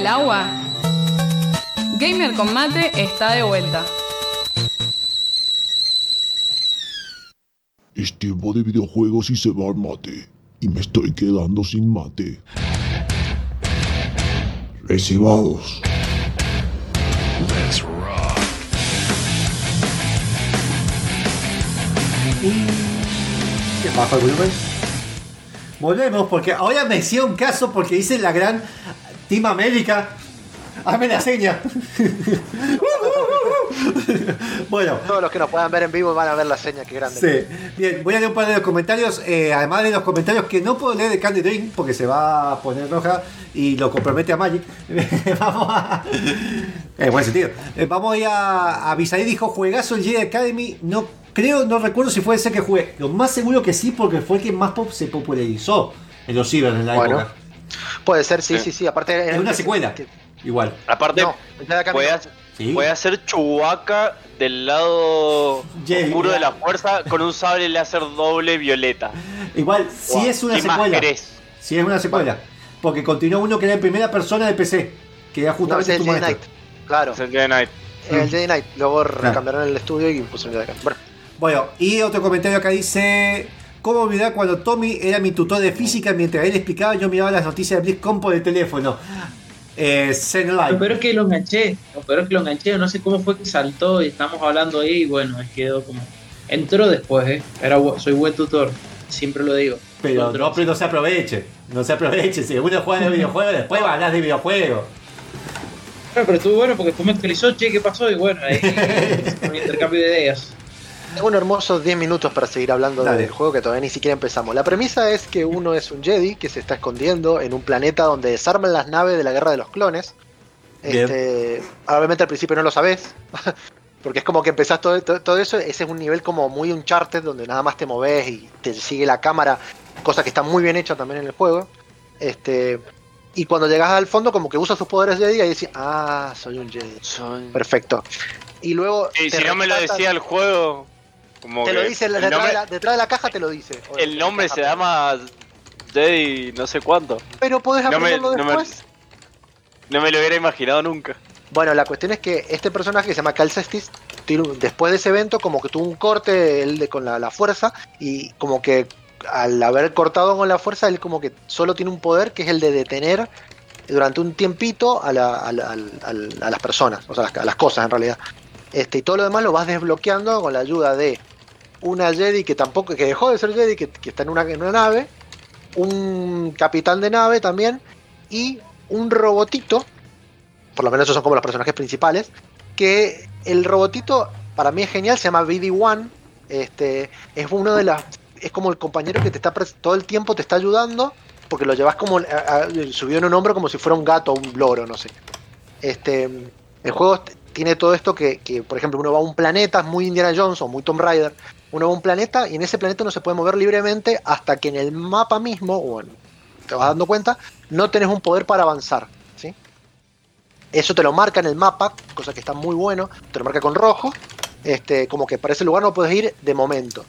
el agua? Gamer con mate está de vuelta. Es tiempo de videojuegos y se va el mate. Y me estoy quedando sin mate. Recibados. ¿Qué bajo el volumen? Volvemos porque ahora me hicieron caso porque dice la gran Team América. Hazme la seña. bueno, Todos los que nos puedan ver en vivo van a ver la seña que grande. Sí, bien, voy a leer un par de los comentarios. eh, además de los comentarios que no puedo leer de Candy Dream porque se va a poner roja y lo compromete a Magic. vamos a. En buen sentido. Eh, vamos a ir a. a Bisaí dijo: Juegazo el Jedi Academy. No creo, no recuerdo si fue ese que jugué. Lo más seguro que sí, porque fue el que más pop se popularizó en los ciber en la Bueno, época. Puede ser, sí, Sí. sí, sí. Aparte, Es una secuela. Igual. Aparte, No, puede, no. hacer- Sí. puede hacer Chewbacca del lado Jedi, oscuro de la fuerza con un sable láser doble violeta. Igual, si Wow, es una ¿qué más secuela. Si es una secuela. Porque continuó uno que era en primera persona de PC. Que era No, justamente ese es tu el Jedi. Knight. Claro, Es el Jedi Knight. el Jedi Knight. Luego Claro. cambiaron el estudio y pusieron el Jedi Knight. Bueno, Bueno, y otro comentario acá dice: ¿Cómo olvidar cuando Tommy era mi tutor de física mientras él explicaba yo miraba las noticias de BlizzCon por el teléfono? Eh, Lo peor es que lo enganché, lo peor es que lo enganché, no sé cómo fue que saltó y estamos hablando ahí y bueno, quedó como... Entró después, ¿eh? Era, soy buen tutor, siempre lo digo. Pero no, pero no se aproveche. No se aproveche. Si uno juega de videojuegos, después va a hablar de videojuegos. Claro, pero estuvo bueno porque después me actualizó, che, ¿qué pasó? Y bueno, ahí un intercambio de ideas. Tengo unos hermosos 10 minutos para seguir hablando Dale. del juego que todavía ni siquiera empezamos. La premisa es que uno es un Jedi que se está escondiendo en un planeta donde desarman las naves de la guerra de los clones. Este, obviamente al principio no lo sabes. Porque es como que empezás todo, todo, todo eso, ese es un nivel como muy Uncharted, donde nada más te moves y te sigue la cámara, cosa que está muy bien hecha también en el juego. Este, y cuando llegas al fondo, como que usas tus poderes Jedi y decís, ah, soy un Jedi. Perfecto. Y luego. Y si no me lo decía el juego, dice detrás, nombre, de la, detrás de la caja, te lo dice. El nombre se llama Jedi no sé cuánto. Pero podés No me, aprenderlo no, me, después. no me lo hubiera imaginado nunca. Bueno, la cuestión es que este personaje que se llama Cal Cestis, tiene un- después de ese evento, como que tuvo un corte él de, con la, la fuerza, y como que al haber cortado con la fuerza, él como que solo tiene un poder que es el de detener durante un tiempito a, la- a la- al- al- a las personas, o sea, a las, las cosas en realidad. Este, y todo lo demás lo vas desbloqueando con la ayuda de una Jedi que tampoco, que dejó de ser Jedi, que, está en una, en una nave, un capitán de nave también, y un robotito, por lo menos esos son como los personajes principales, que el robotito para mí es genial, se llama BD-1, este, es uno de las, es como el compañero que te está todo el tiempo te está ayudando, porque lo llevas como a- en un hombro como si fuera un gato o un loro, no sé. Este, el juego tiene todo esto que, que, por ejemplo, uno va a un planeta, es muy Indiana Jones o muy Tomb Raider, uno va a un planeta y en ese planeta no se puede mover libremente hasta que en el mapa mismo, bueno, te vas dando cuenta, no tenés un poder para avanzar, ¿sí? Eso te lo marca en el mapa, cosa que está muy bueno, te lo marca con rojo, este, como que para ese lugar no puedes ir de momento.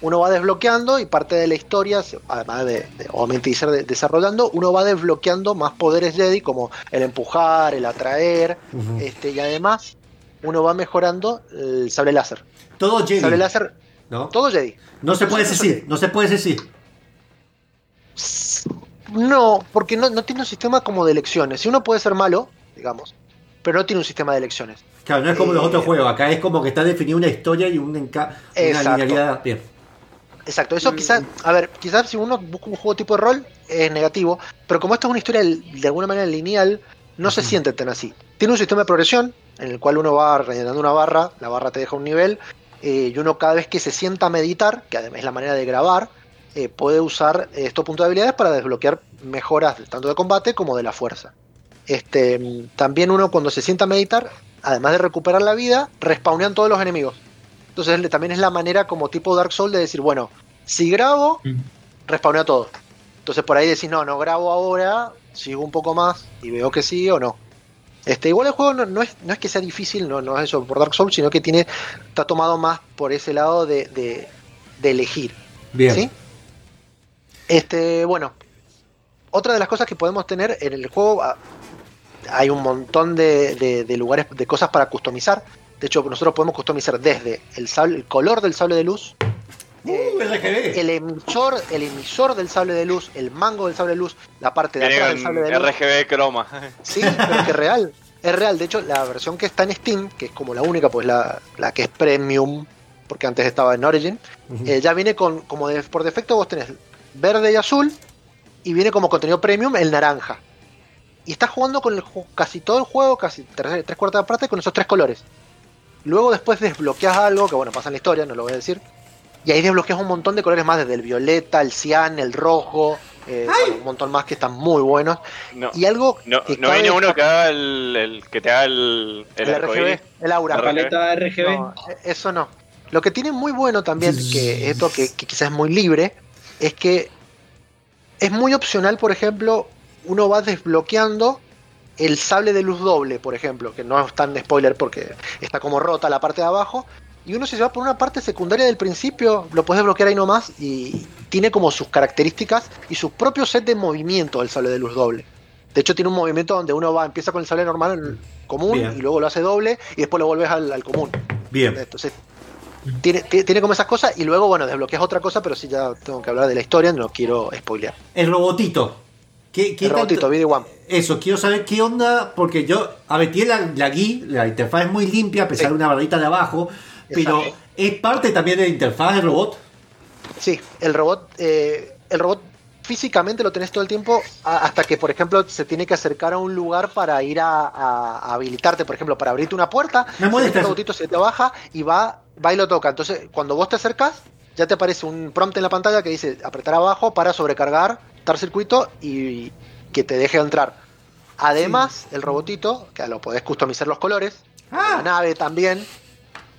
Uno va desbloqueando y parte de la historia, además de, de obviamente de- desarrollando, uno va desbloqueando más poderes Jedi como el empujar, el atraer, este, y además uno va mejorando el sable láser. Todo Jedi. Sable láser, ¿no? todo Jedi. No se puede decir, no se puede decir. No, porque no, no tiene un sistema como de elecciones. Si uno puede ser malo, digamos, pero no tiene un sistema de elecciones. Claro, no es como los Eh, otros juegos. Acá es como que está definida una historia y un una linealidad. Bien. Exacto, eso quizás, a ver, quizás si uno busca un juego tipo de rol es negativo, pero como esto es una historia de alguna manera lineal, no se siente tan así. Tiene un sistema de progresión en el cual uno va rellenando una barra, la barra te deja un nivel, eh, y uno cada vez que se sienta a meditar, que además es la manera de grabar, eh, puede usar estos puntos de habilidades para desbloquear mejoras tanto de combate como de la fuerza. Este, también uno cuando se sienta a meditar, además de recuperar la vida, respawnean todos los enemigos. Entonces también es la manera como tipo Dark Souls de decir, bueno, si grabo, respawneo todo. Entonces por ahí decís, no, no grabo ahora, sigo un poco más y veo que sí o no. Este, igual el juego no, no es, no es que sea difícil, no, no es eso por Dark Souls, sino que tiene, está tomado más por ese lado de, de- de elegir. Bien. ¿sí? Este, bueno, otra de las cosas que podemos tener en el juego, ah, hay un montón de, de- de lugares, de cosas para customizar. De hecho, nosotros podemos customizar desde el, sable- el color del sable de luz, Uh, el emisor, el emisor del sable de luz, el mango del sable de luz, la parte de atrás del sable de luz. RGB croma. Sí, pero que es real. Es real. De hecho, la versión que está en Steam, que es como la única, pues la, la que es premium, porque antes estaba en Origin, eh, ya viene con, como de- por defecto vos tenés verde y azul, y viene como contenido premium el naranja. Y estás jugando con el casi todo el juego, casi tres, tres cuartas de parte, con esos tres colores. Luego después desbloqueas algo, que bueno, pasa en la historia, no lo voy a decir. Y ahí desbloqueas un montón de colores más, desde el violeta, el cian, el rojo, eh, bueno, un montón más que están muy buenos. No, Y algo no, que no viene uno que haga el, el- que te haga el, el, el? RGB, el aura. La paleta RGB. No, e- eso no. Lo que tiene muy bueno también, que esto que, que quizás es muy libre, es que es muy opcional, por ejemplo, uno va desbloqueando el sable de luz doble, por ejemplo, que no es tan spoiler porque está como rota la parte de abajo, y uno si se va por una parte secundaria del principio, lo puedes bloquear ahí nomás y tiene como sus características y su propio set de movimiento del sable de luz doble. De hecho tiene un movimiento donde uno va, empieza con el sable normal el común Bien. y luego lo hace doble y después lo vuelves al, al común. Bien. Entonces, tiene, tiene como esas cosas y luego, bueno, desbloqueas otra cosa, pero sí ya tengo que hablar de la historia, no quiero spoilear. El robotito. ¿Qué, qué El robotito, Video One. Eso, quiero saber qué onda, porque yo, a ver, tiene la, la GUI, la interfaz es muy limpia, a pesar Sí. de una barrita de abajo, pero Exacto. es parte también de la interfaz del robot. Sí, el robot, eh, el robot físicamente lo tenés todo el tiempo hasta que, por ejemplo, se tiene que acercar a un lugar para ir a, a- a habilitarte, por ejemplo, para abrirte una puerta. Me molesta el robotito se te baja y va, va y lo toca. Entonces, cuando vos te acercas, ya te aparece un prompt en la pantalla que dice apretar abajo para sobrecargar, dar circuito y que te deje entrar. Además, el robotito, que lo podés customizar los colores, Ah. la nave también,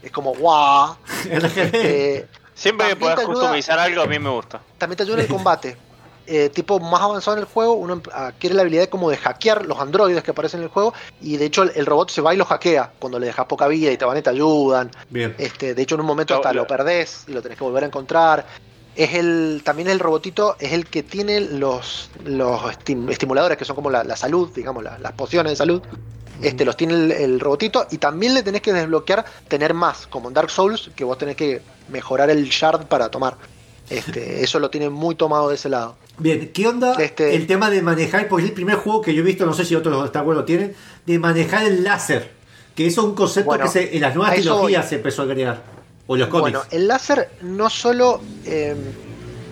es como guau. Eh, Siempre que puedas customizar algo, a mí me gusta. también te ayuda en el combate. Eh, tipo más avanzado en el juego, uno em- adquiere la habilidad como de hackear los androides que aparecen en el juego y de hecho el, el robot se va y los hackea cuando le dejas poca vida y te van y te ayudan. Bien. Este, de hecho en un momento hasta lo- lo perdés y lo tenés que volver a encontrar. Es el, también el robotito es el que tiene los, los estim- estimuladores que son como la, la salud, digamos, la- las pociones de salud. Este, los tiene el, el robotito y también le tenés que desbloquear tener más, como en Dark Souls, que vos tenés que mejorar el shard para tomar. Este, eso lo tiene muy tomado de ese lado. Bien, ¿qué onda Este- el tema de manejar? Porque es el primer juego que yo he visto, no sé si otros Wars lo tienen, de manejar el láser. Que eso es un concepto Bueno, que se- en las nuevas trilogías se empezó a agregar. O en los cómics. Bueno, el láser no solo. eh,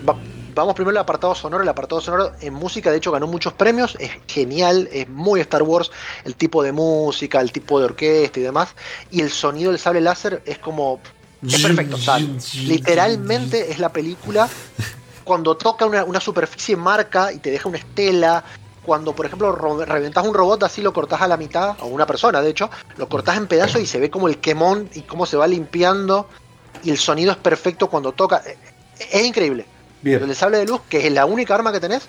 va- vamos primero al apartado sonoro. El apartado sonoro en música, de hecho, ganó muchos premios. Es genial, es muy Star Wars. El tipo de música, el tipo de orquesta y demás. Y el sonido del sable láser es como. Es perfecto. o sea, literalmente es la película. Cuando toca una, una superficie marca y te deja una estela. Cuando, por ejemplo, reventas un robot así, lo cortás a la mitad, o una persona, de hecho, lo cortás en pedazos y se ve como el quemón y cómo se va limpiando. Y el sonido es perfecto cuando toca. Eh, Es increíble. Bien. El sable de luz, que es la única arma que tenés,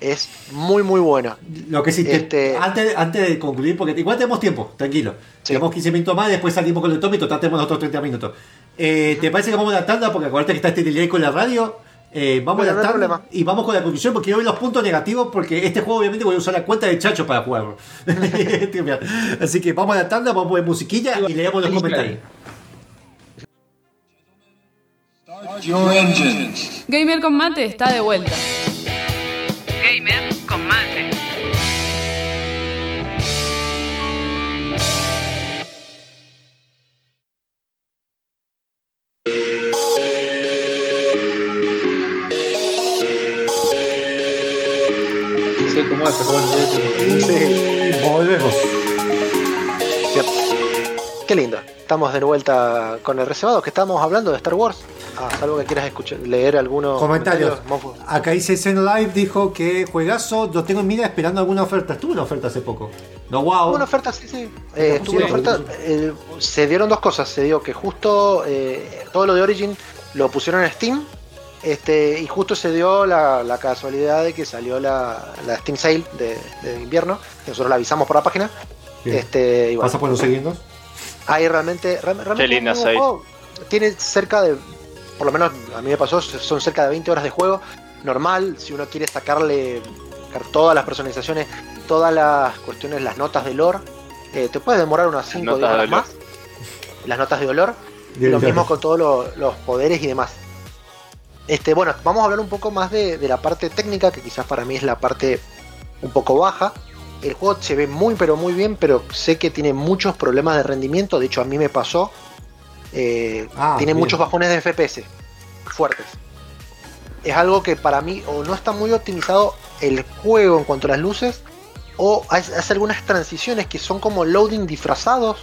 es muy, muy buena. Lo que sí, te- Este- antes, antes de concluir, porque igual tenemos tiempo, tranquilo. Sí. Tenemos 15 minutos más, después salimos con el tomo y total tenemos otros 30 minutos. Eh, ¿Te parece que vamos a la tanda? Porque acuérdate que está este delay con la radio. Eh, vamos Bueno, a la no tanda problema. y vamos con la conclusión porque yo veo los puntos negativos porque este juego obviamente voy a usar la cuenta de Chacho para jugarlo. Así que vamos a la tanda, vamos a poner musiquilla y leemos los comentarios. Your engines. Gamer con mate está de vuelta. Gamer con mate. Sé cómo bueno, yo- Sí. Volvemos. Qué lindo. Estamos de vuelta con el reservado que estábamos hablando de Star Wars. Ah, salvo que quieras escuchar, leer algunos Comentarios. Acá dice Zen Live, dijo que juegazo, lo tengo en mira esperando alguna oferta. Estuvo una oferta hace poco. No, wow. Una oferta, sí, sí. Eh, estuvo una Sí. oferta. eh, se dieron dos cosas. Se dio que justo eh, todo lo de Origin lo pusieron en Steam. Este, y justo se dio la, la casualidad de que salió la, la Steam Sale de, de invierno. Que nosotros la avisamos por la página. Bien. Este, y bueno, ¿Pasa por los siguientes? ahí realmente, real- realmente Qué linda Sale. Tiene cerca de, por lo menos a mí me pasó, son cerca de 20 horas de juego. Normal, si uno quiere sacarle sacar todas las personalizaciones, todas las cuestiones, las notas de lore. Eh, te puedes demorar unas 5 o notas 10 de horas olor. más. Las notas de olor. Lo mismo con todos lo- los poderes y demás. Este, bueno, vamos a hablar un poco más de, de la parte técnica, que quizás para mí es la parte un poco baja. El juego se ve muy pero muy bien, pero sé que tiene muchos problemas de rendimiento. De hecho, a mí me pasó. Eh, Ah, tiene bien. muchos bajones de FPS fuertes. Es algo que para mí o no está muy optimizado el juego en cuanto a las luces, o hace algunas transiciones que son como loading disfrazados,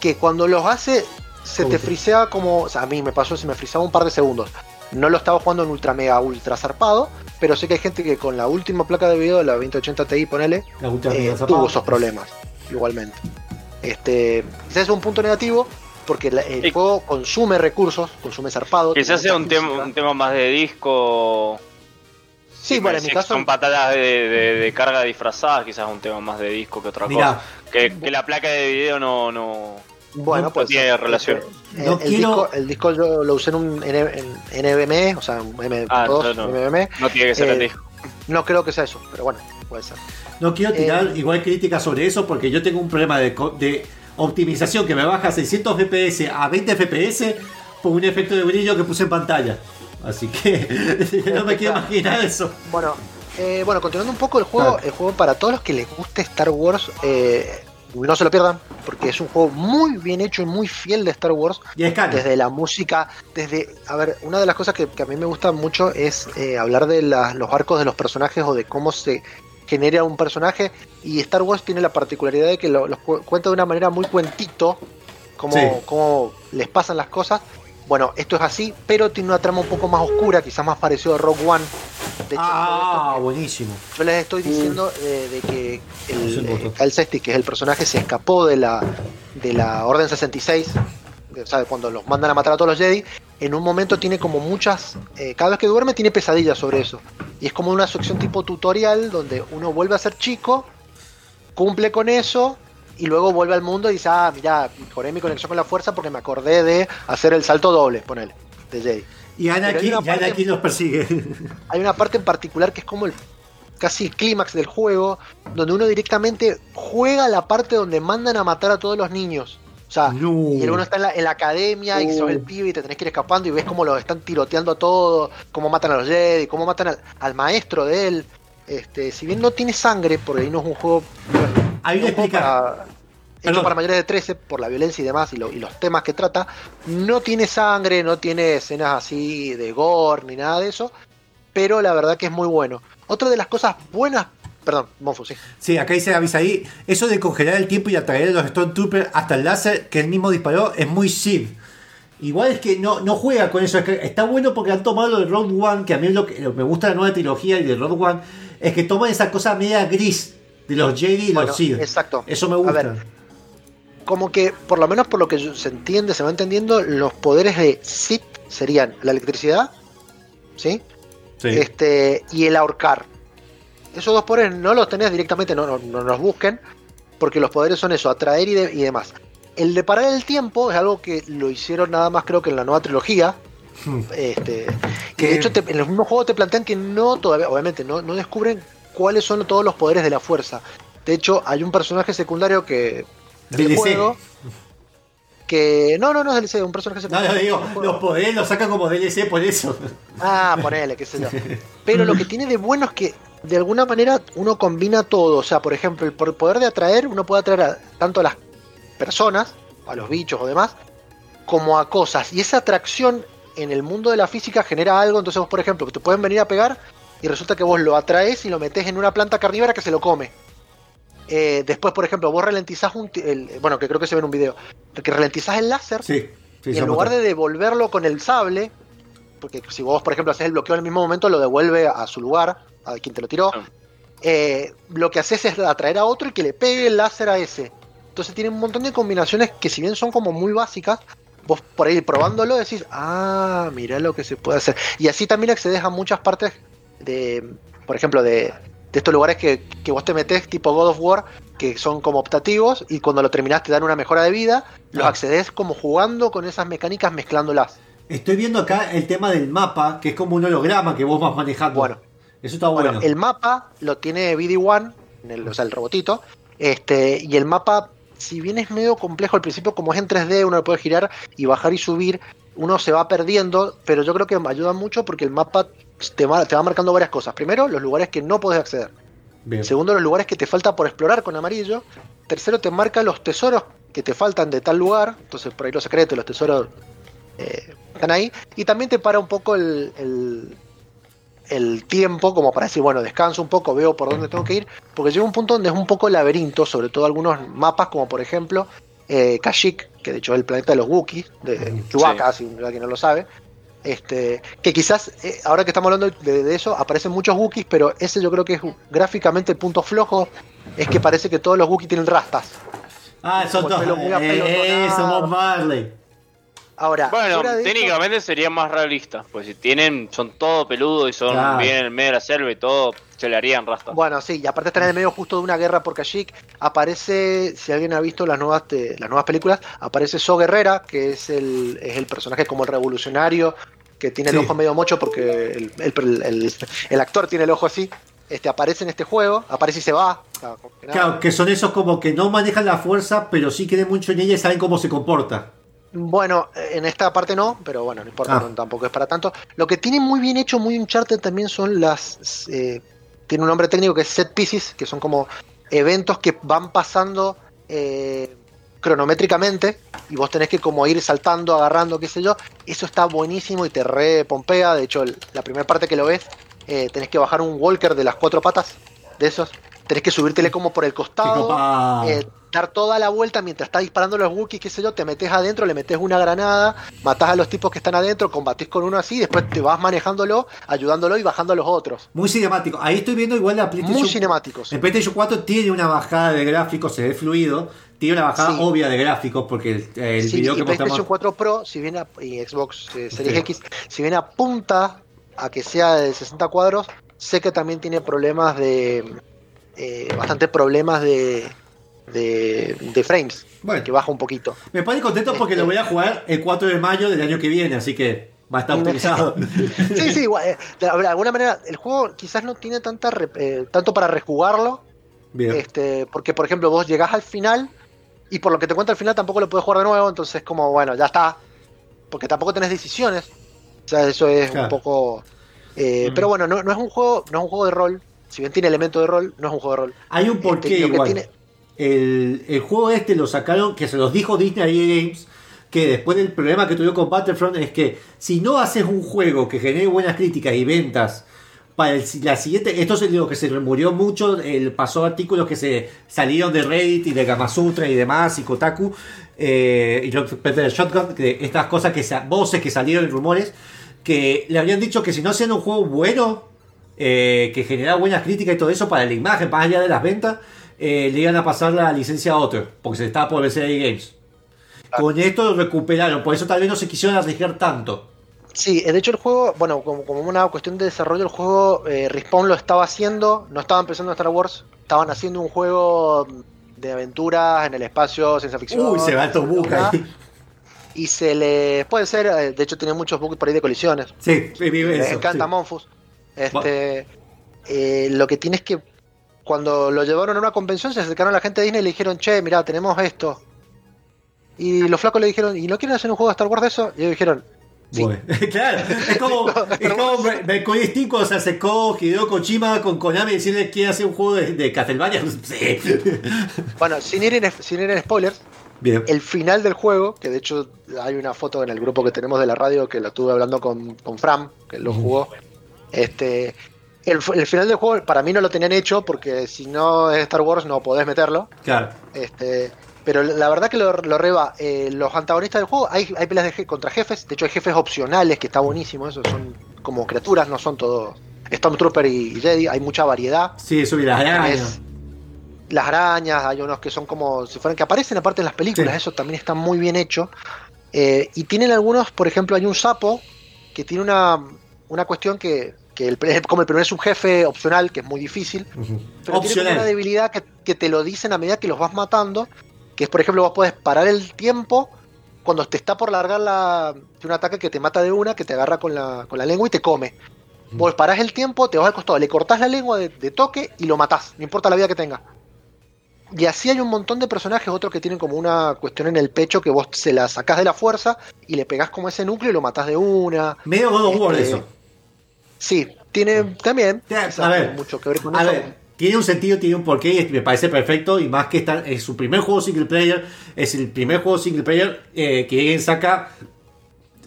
que cuando los hace se te frisea como, o sea, a mí me pasó, se me frisaba un par de segundos. No lo estaba jugando en ultra mega ultra zarpado, pero sé que hay gente que con la última placa de video, la 2080 Ti, ponele, eh, tuvo esos problemas, igualmente. Este, quizás es un punto negativo, porque la- el Y- juego consume recursos, consume zarpado. Quizás sea un, tema un tema más de disco. Sí, bueno, en mi caso, Son patadas de, de- de carga disfrazadas, quizás un tema más de disco que otra Mirá, cosa. Que, que la placa de video no. no bueno, no pues tiene relación. El, No el quiero- disco, el disco yo lo usé en un N- en NVMe, o sea, un M2, Ah, no, no. NVMe. no tiene que ser Eh, el disco. No creo que sea eso, pero bueno, puede ser. No quiero tirar Eh, igual crítica sobre eso porque yo tengo un problema de, co- de optimización que me baja 600 FPS a 20 FPS por un efecto de brillo que puse en pantalla. Así que no me quiero imaginar eso. Bueno, eh, bueno, continuando un poco el juego, Claro. el juego para todos los que les guste Star Wars, eh, no se lo pierdan, porque es un juego muy bien hecho y muy fiel de Star Wars. Y es. Desde la música, desde, a ver, una de las cosas que, que a mí me gusta mucho es eh, hablar de la- los arcos de los personajes o de cómo se genera un personaje. Y Star Wars tiene la particularidad de que lo- los cu- cuenta de una manera muy cuentito, como, Sí. les pasan las cosas. Bueno, esto es así, pero tiene una trama un poco más oscura, quizás más parecido a Rogue One. De hecho, Ah, esto buenísimo. yo les estoy diciendo eh, de que el eh, que es el personaje, se escapó de la, de la Orden 66, de- o sea, cuando los mandan a matar a todos los Jedi, en un momento tiene como muchas, eh, cada vez que duerme tiene pesadillas sobre eso. Y es como una sección tipo tutorial donde uno vuelve a ser chico, cumple con eso y luego vuelve al mundo y dice, ah, mira, mejoré mi conexión con la fuerza porque me acordé de hacer el salto doble, ponele, de Jedi. Y Anakin, Anakin los persigue. hay una parte en particular que es como el casi el clímax del juego, donde uno directamente juega la parte donde mandan a matar a todos los niños. O sea, No. y el uno está en la, en la academia y sos el pibe y te tenés que ir escapando y ves cómo los están tiroteando a todos, cómo matan a los Jedi, cómo matan al, al maestro de él. Este, si bien no tiene sangre, porque ahí no es un juego, que un juego para- hecho para mayores de 13 por la violencia y demás y, lo- y los temas que trata, no tiene sangre, no tiene escenas así de gore ni nada de eso, pero la verdad que es muy bueno. Otra de las cosas buenas, perdón, Monfu, sí. Sí, acá dice avisa ahí. Eso de congelar el tiempo y atraer a los Stormtroopers hasta el láser que él mismo disparó es muy Sid. Igual es que no, no juega con eso. es que está bueno porque han tomado lo de Road One, que a mí lo que lo que me gusta de la nueva trilogía y de Road One, es que toman esa cosa media gris de los Jedi y Bueno, los Sith. exacto. Eso me A gusta. ver, Como que, por lo menos por lo que se entiende, se va entendiendo, los poderes de Sith serían la electricidad, ¿sí? Sí. este y el ahorcar. Esos dos poderes no los tenés directamente, no, no, no los busquen, porque los poderes son eso, atraer y, de- y demás. El de parar el tiempo es algo que lo hicieron nada más creo que en la nueva trilogía. Hmm. Este, Que- de hecho te- en los mismos juegos te plantean que no todavía, obviamente, no, no descubren cuáles son todos los poderes de la fuerza. De hecho, hay un personaje secundario que del juego que no, no, no es DLC, un personaje No, secundario. no digo, del juego. los poderes los sacan como DLC por eso. Ah, ponele, qué sé yo. Pero lo que tiene de bueno es que de alguna manera uno combina todo. O sea, por ejemplo, el poder de atraer, uno puede atraer a, tanto a las personas, a los bichos o demás, como a cosas. Y esa atracción en el mundo de la física genera algo. Entonces vos, por ejemplo, te pueden venir a pegar y resulta que vos lo atraes y lo metes en una planta carnívora que se lo come. Eh, después, por ejemplo, vos ralentizás un... el- bueno, que creo que se ve en un video. Que ralentizás el láser Sí. sí y en lugar de devolverlo con el sable, porque si vos, por ejemplo, haces el bloqueo en el mismo momento, lo devuelve a su lugar, a quien te lo tiró, Ah. eh, lo que haces es atraer a otro y que le pegue el láser a ese. Entonces tiene un montón de combinaciones que si bien son como muy básicas, vos por ahí probándolo decís, ah, mira lo que se puede hacer. Y así también accedes a muchas partes de, por ejemplo, de, de estos lugares que, que vos te metes tipo God of War, que son como optativos y cuando lo terminás te dan una mejora de vida, los Ah. accedes como jugando con esas mecánicas mezclándolas. Estoy viendo acá el tema del mapa, que es como un holograma que vos vas manejando. Bueno, Eso está bueno. El mapa lo tiene BD1, en el- o sea, el robotito. Este, y el mapa, si bien es medio complejo al principio, como es en 3D, uno lo puede girar y bajar y subir, uno se va perdiendo, pero yo creo que ayuda mucho porque el mapa te va, te va marcando varias cosas. Primero, los lugares que no podés acceder. Bien. Segundo, los lugares que te falta por explorar con amarillo. Tercero, te marca los tesoros que te faltan de tal lugar. Entonces, por ahí los secretos, los tesoros eh, están ahí. Y también te para un poco el, el, el tiempo, como para decir, bueno, descanso un poco, veo por dónde tengo que ir. Porque llega un punto donde es un poco laberinto, sobre todo algunos mapas, como por ejemplo eh, Kashyyyk, que de hecho es el planeta de los Wookiees, de Chewbacca, si alguien no lo sabe. Este, que quizás, eh, ahora que estamos hablando de, de eso, aparecen muchos Wookiees, pero ese yo creo que es gráficamente el punto flojo, es que parece que todos los Wookiees tienen rastas. Ah, son todos. Marley. Ahora, Bueno, técnicamente serían más realistas, pues si tienen, son todo peludo y son Claro. bien en el medio de la selva y todo, se le harían rastas. Bueno, sí, y aparte están en el medio justo de una guerra por Kashyyyk. Aparece, si alguien ha visto las nuevas, te- las nuevas películas, aparece So Guerrera, que es el, es el personaje como el revolucionario, que tiene el Sí. ojo medio mocho porque el, el- el- el actor tiene el ojo así. Este, aparece en este juego, aparece y se va. Claro, que son esos como que no manejan la fuerza, pero sí creen mucho en ella y saben cómo se comporta. Bueno, en esta parte no, pero bueno, no importa, Ah. no, tampoco es para tanto. Lo que tiene muy bien hecho, muy Uncharted también son las... eh, tiene un nombre técnico que es set pieces, que son como eventos que van pasando eh, cronométricamente y vos tenés que como ir saltando, agarrando, qué sé yo. Eso está buenísimo y te re pompea. De hecho, el- la primera parte que lo ves, eh, tenés que bajar un walker de las cuatro patas de esos. Tenés que subírtele como por el costado eh, dar toda la vuelta mientras está disparando los Wookiees, qué sé yo, te metes adentro, le metes una granada, matás a los tipos que están adentro, combatís con uno así, después te vas manejándolo, ayudándolo y bajando a los otros. Muy cinemático. Ahí estoy viendo igual la PlayStation. Muy cinemáticos. El PlayStation 4 tiene una bajada de gráficos, se ve fluido. Tiene una bajada Sí. obvia de gráficos porque el, el Sí, video y que PlayStation mostramos. 4 Pro, si bien a- y Xbox eh, Series. X, si bien apunta a que sea de 60 cuadros, sé que también tiene problemas de. Eh, bastante problemas de, de, de frames, Bueno. que baja un poquito. Me pone contento porque Este- lo voy a jugar el 4 de mayo del año que viene, así que va a estar optimizado. Sí, sí, igual, eh, de de alguna manera el juego quizás no tiene tanta re- eh, tanto para rejugarlo, Bien. este, porque por ejemplo vos llegás al final y por lo que te cuenta al final tampoco lo puedes jugar de nuevo, entonces como bueno, ya está, porque tampoco tenés decisiones, o sea, eso es Claro. un poco... eh, Mm. Pero bueno, no, no es un juego no es un juego de rol, si bien tiene elementos de rol, no es un juego de rol. Hay un Este, porqué lo que igual. tiene- El, el juego este lo sacaron, que se los dijo Disney Games, que después del problema que tuvieron con Battlefront es que si no haces un juego que genere buenas críticas y ventas para el, la siguiente, esto es lo que se murió mucho, el, pasó artículos que se salieron de Reddit y de Gamasutra y demás, y Kotaku, eh, y Shotgun, de estas cosas que voces que salieron en rumores, que le habían dicho que si no hacían un juego bueno, eh, que generaba buenas críticas y todo eso para la imagen, más allá de las ventas, eh, le iban a pasar la licencia a otro, porque se estaba por vencer Games. Con esto lo recuperaron, por eso tal vez no se quisieron arriesgar tanto. Sí, de hecho el juego, bueno, como, como una cuestión de desarrollo, el juego eh, Respawn lo estaba haciendo, no estaban pensando en Star Wars, estaban haciendo un juego de aventuras en el espacio, ciencia ficción. Uy, se va Tobuca ahí. Y se le. Puede ser, eh, de hecho tiene muchos bugs por ahí de colisiones. Sí, vive eso, encanta sí. Monfus. Este, eh, lo que tiene es que cuando lo llevaron a una convención se acercaron a la gente de Disney y le dijeron, che, mira, tenemos esto. Y los flacos le dijeron, ¿y no quieren hacer un juego de Star Wars de eso? Y ellos dijeron, sí. Claro, es como, es como Mercury se acercó Hideo Kojima con Konami y decirle que hace un juego de, de Castlevania. Sí. Bueno, sin ir, en, sin ir en spoilers, Bien. el final del juego, que de hecho hay una foto en el grupo que tenemos de la radio que lo estuve hablando con, con Fram, que lo jugó. Este, el, el final del juego para mí no lo tenían hecho porque si no es Star Wars no podés meterlo. Claro. Este, pero la verdad que lo, lo reba. eh, los antagonistas del juego, hay, hay peleas de contra jefes. De hecho, hay jefes opcionales que está buenísimo. Eso son como criaturas, no son todos Stormtrooper y Jedi. Hay mucha variedad. Sí, eso y las arañas. Las arañas, hay unos que son como si fueran que aparecen aparte en las películas, Sí. eso también está muy bien hecho. Eh, y tienen algunos, por ejemplo, hay un sapo que tiene una, una cuestión que, que el, es como el primer subjefe opcional, que es muy difícil, pero tiene una debilidad que, que te lo dicen a medida que los vas matando, que es por ejemplo vos podés parar el tiempo cuando te está por largar la, un ataque que te mata de una, que te agarra con la, con la lengua y te come. Vos parás el tiempo, te vas al costado, le cortás la lengua de, de toque y lo matás, no importa la vida que tenga. Y así hay un montón de personajes, otros que tienen como una cuestión en el pecho que vos se la sacás de la fuerza y le pegás como ese núcleo y lo matás de una. Medio God of War Este, eso. Sí, tiene también a ver, mucho que ver con A eso. ver, tiene un sentido, tiene un porqué y me parece perfecto. Y más que está, es su primer juego single player. Es el primer juego single player eh, que alguien saca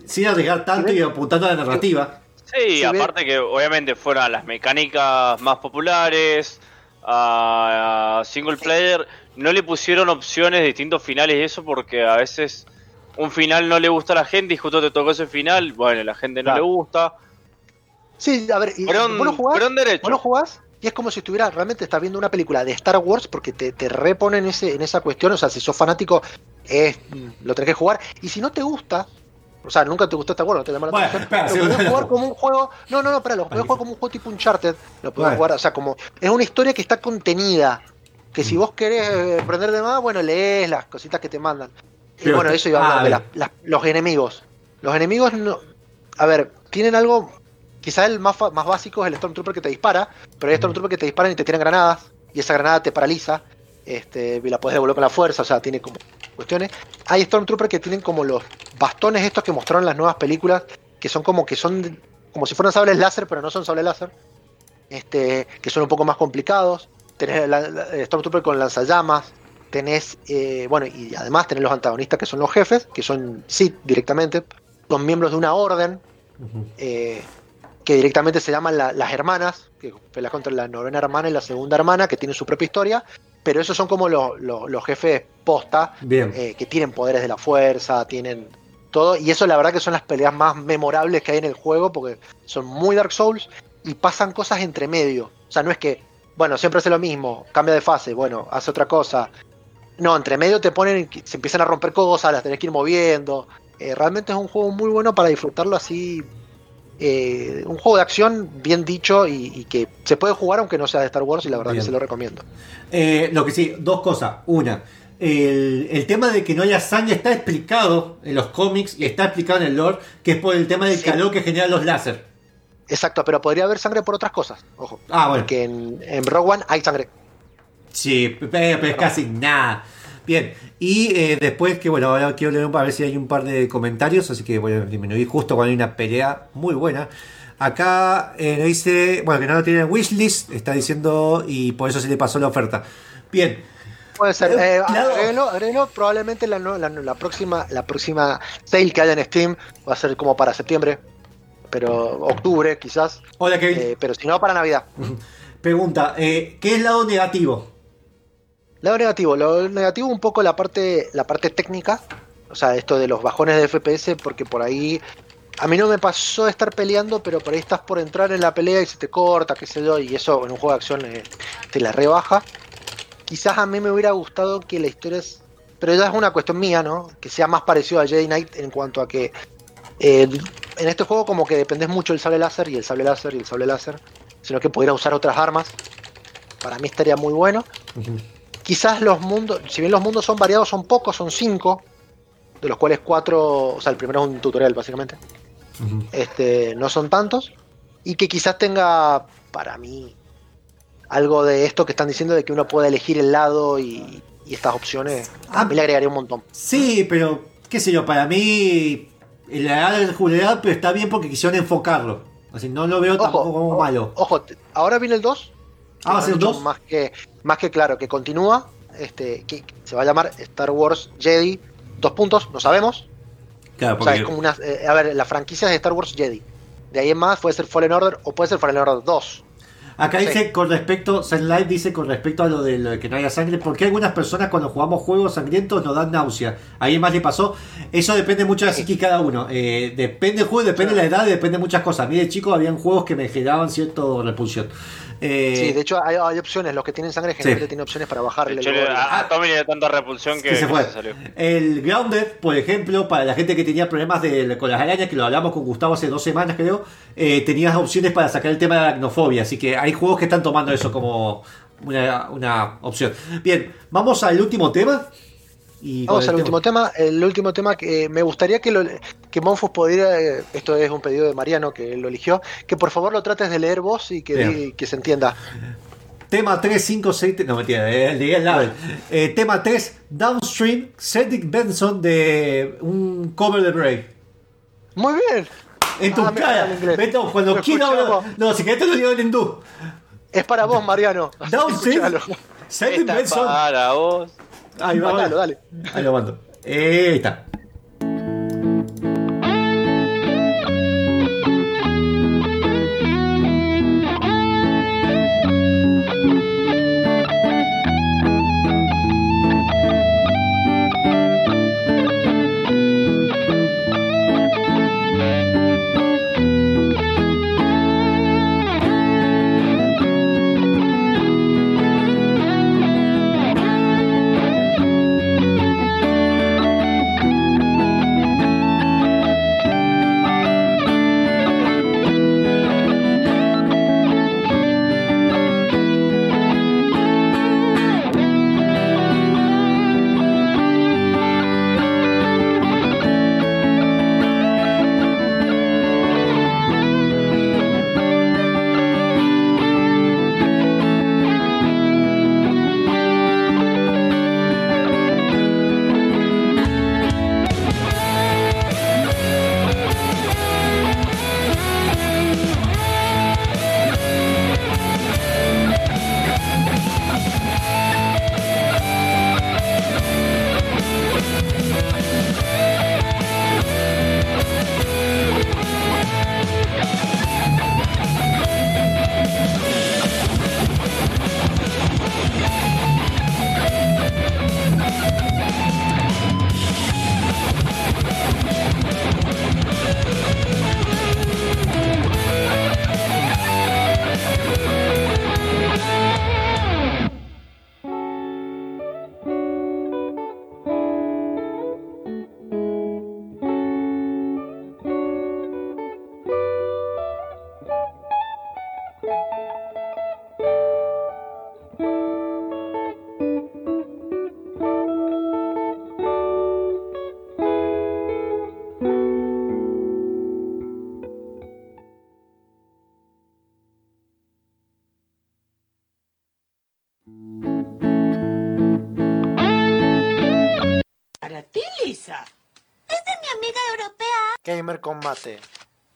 sin arriesgar tanto y apuntando a la narrativa. Sí, aparte que obviamente fueran las mecánicas más populares, a, single player, no le pusieron opciones de distintos finales y eso porque a veces un final no le gusta a la gente y justo te tocó ese final, bueno, la gente no Claro. le gusta. Sí, a ver, y Fueron, vos lo jugás, vos lo jugás y es como si estuviera realmente estás viendo una película de Star Wars porque te, te repone en, ese, en esa cuestión. O sea, si sos fanático, es, mm, lo tenés que jugar. Y si no te gusta, o sea, nunca te gustó Star Wars, no te llama la Bueno, atención, espera, lo sí, podés no. jugar como un juego. No, no, no, para lo podés jugar como un juego tipo Uncharted. Lo podés Bueno. jugar, o sea, como. Es una historia que está contenida. Que Mm. si vos querés eh, aprender de más, bueno, lees las cositas que te mandan. Y Pero bueno, eso iba a ah, hablar de las- las- los enemigos. Los enemigos no. A ver, tienen algo. Quizá el más, más básico es el Stormtrooper que te dispara, pero hay Stormtrooper que te disparan y te tiran granadas, y esa granada te paraliza, este, y la puedes devolver con la fuerza, o sea, tiene como cuestiones. Hay Stormtrooper que tienen como los bastones estos que mostraron en las nuevas películas, que son como que son como si fueran sables láser, pero no son sables láser, este, que son un poco más complicados. Tenés la, la- el Stormtrooper con lanzallamas, tenés, eh, bueno, y además tenés los antagonistas que son los jefes, que son Sith directamente, son miembros de una orden, eh, que directamente se llaman la- las hermanas, que peleas contra la novena hermana y la segunda hermana, que tienen su propia historia, pero esos son como los, los- los jefes posta, Bien. eh, que tienen poderes de la fuerza, tienen todo, y eso la verdad que son las peleas más memorables que hay en el juego, porque son muy Dark Souls y pasan cosas entre medio. O sea, no es que, bueno, siempre hace lo mismo, cambia de fase, bueno, hace otra cosa. No, entre medio te ponen, se empiezan a romper cosas, las tenés que ir moviendo. Eh, realmente es un juego muy bueno para disfrutarlo así. Eh, un juego de acción bien dicho y, y que se puede jugar aunque no sea de Star Wars y la verdad Bien. que se lo recomiendo. Eh, lo que sí, dos cosas. Una, el, el tema de que no haya sangre está explicado en los cómics y está explicado en el lore, que es por el tema del Sí. calor que generan los láser. Exacto, pero podría haber sangre por otras cosas, ojo. Ah, bueno. Porque en, en Rogue One hay sangre. Sí, pero, pero es casi nada. Bien, y eh, después que bueno, ahora quiero leer un par, a ver si hay un par de comentarios, así que voy a disminuir justo cuando hay una pelea muy buena. Acá eh, nos dice, bueno, que no lo tiene en wishlist, está diciendo, y por eso se le pasó la oferta. Bien, Puede ser. Eh, Eh, claro. probablemente la, no- la, la próxima la próxima sale que haya en Steam va a ser como para septiembre, pero octubre quizás. hola Kevin. Eh, pero si no, para Navidad. Pregunta, eh, ¿qué es lado negativo? Lado negativo, lo negativo un poco la parte la parte técnica, o sea, esto de los bajones de FPS, porque por ahí a mí no me pasó estar peleando, pero por ahí estás por entrar en la pelea y se te corta, qué sé yo, y eso en un juego de acción eh, te la rebaja. Quizás a mí me hubiera gustado que la historia es, pero ya es una cuestión mía, ¿no? Que sea más parecido a Jedi Knight en cuanto a que eh, en este juego como que dependes mucho del sable láser y el sable láser y el sable láser, sino que pudiera usar otras armas. Para mí estaría muy bueno. Quizás los mundos, si bien los mundos son variados, son pocos, son cinco, de los cuales cuatro, o sea, el primero es un tutorial básicamente, este, no son tantos, y que quizás tenga, para mí, algo de esto que están diciendo de que uno puede elegir el lado y, y estas opciones, a mí le agregaría un montón. Sí, pero qué sé yo, para mí la edad de jugabilidad, pero está bien porque quisieron enfocarlo. Así no lo veo tampoco como malo. Ojo, ahora viene el 2. Ah, ¿va a ser 2? Más que, más que claro, que continúa, este, que se va a llamar Star Wars Jedi, dos puntos, no sabemos. Claro, O sea, porque es como una. eh, a ver, la franquicia es de Star Wars Jedi. De ahí en más puede ser Fallen Order o puede ser Fallen Order 2. acá sí. dice con respecto, Sunlight dice con respecto a lo de, lo de que no haya sangre, porque algunas personas cuando jugamos juegos sangrientos nos dan náusea. ¿A alguien más le pasó? Eso depende mucho de la psique de cada uno. Eh, depende del juego, depende de la edad, depende de muchas cosas. A mí de chico habían juegos que me generaban cierta repulsión. Eh, Sí, de hecho hay, hay opciones. Los que tienen sangre generalmente tienen opciones para bajarle De el hecho, a, a Tommy le dio tanta repulsión que, que se fue. se salió. El Grounded, por ejemplo, para la gente que tenía problemas de, con las arañas, que lo hablamos con Gustavo hace dos semanas, creo, eh, tenías opciones para sacar el tema de la aracnofobia. Así que hay juegos que están tomando eso como una, una opción. Bien, vamos al último tema. Y Vamos al último tema. El último tema que eh, me gustaría que, lo, que Monfus pudiera, eh, esto es un pedido de Mariano que lo eligió, que por favor lo trates de leer vos y que, Bien. di- que se entienda. Tema 3, 5, 6, no mentira, eh, leí el label. Eh, tema 3, Downstream, Cedric Benson de un cover de Brave. Muy bien. En tu Ah, cara. Beto, cuando escuchamos. No, si querés te lo digo en hindú. Es para vos, Mariano. Downstream. Cedric Benson. para vos. Ahí va, Mandalo, dale. Ahí lo mando. Eh, Ahí está.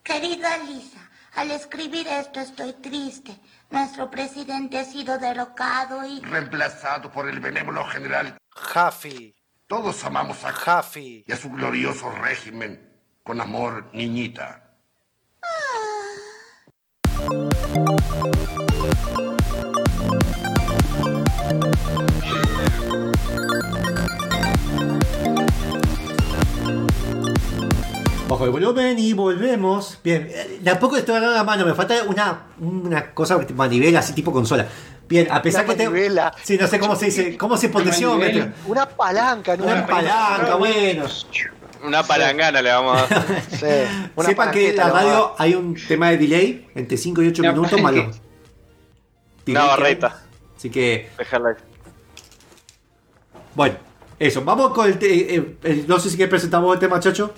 Querida Lisa, al escribir esto estoy triste. Nuestro presidente ha sido derrocado y... reemplazado por el benévolo general. Jafi. Todos amamos a Jafi. y a su glorioso régimen. Con amor, niñita. Bajo el volumen y volvemos. Bien, eh, de a poco estoy agarrando la mano. Me falta una, una cosa, manivela así tipo consola. Bien, a pesar Una que tengo. manivela. Sí, no sé cómo se dice. ¿Cómo se potenciómetro? Una palanca, ¿no? Una palanca, bueno. Una palangana le vamos a dar. Sí, una Sepan que en la radio hay un tema de delay entre 5 y 8 Una minutos malo. Una barreta. Así que, Dejarla ahí. bueno, eso. Vamos con el, te- eh, el- No sé si quieres presentar vos el tema, chacho.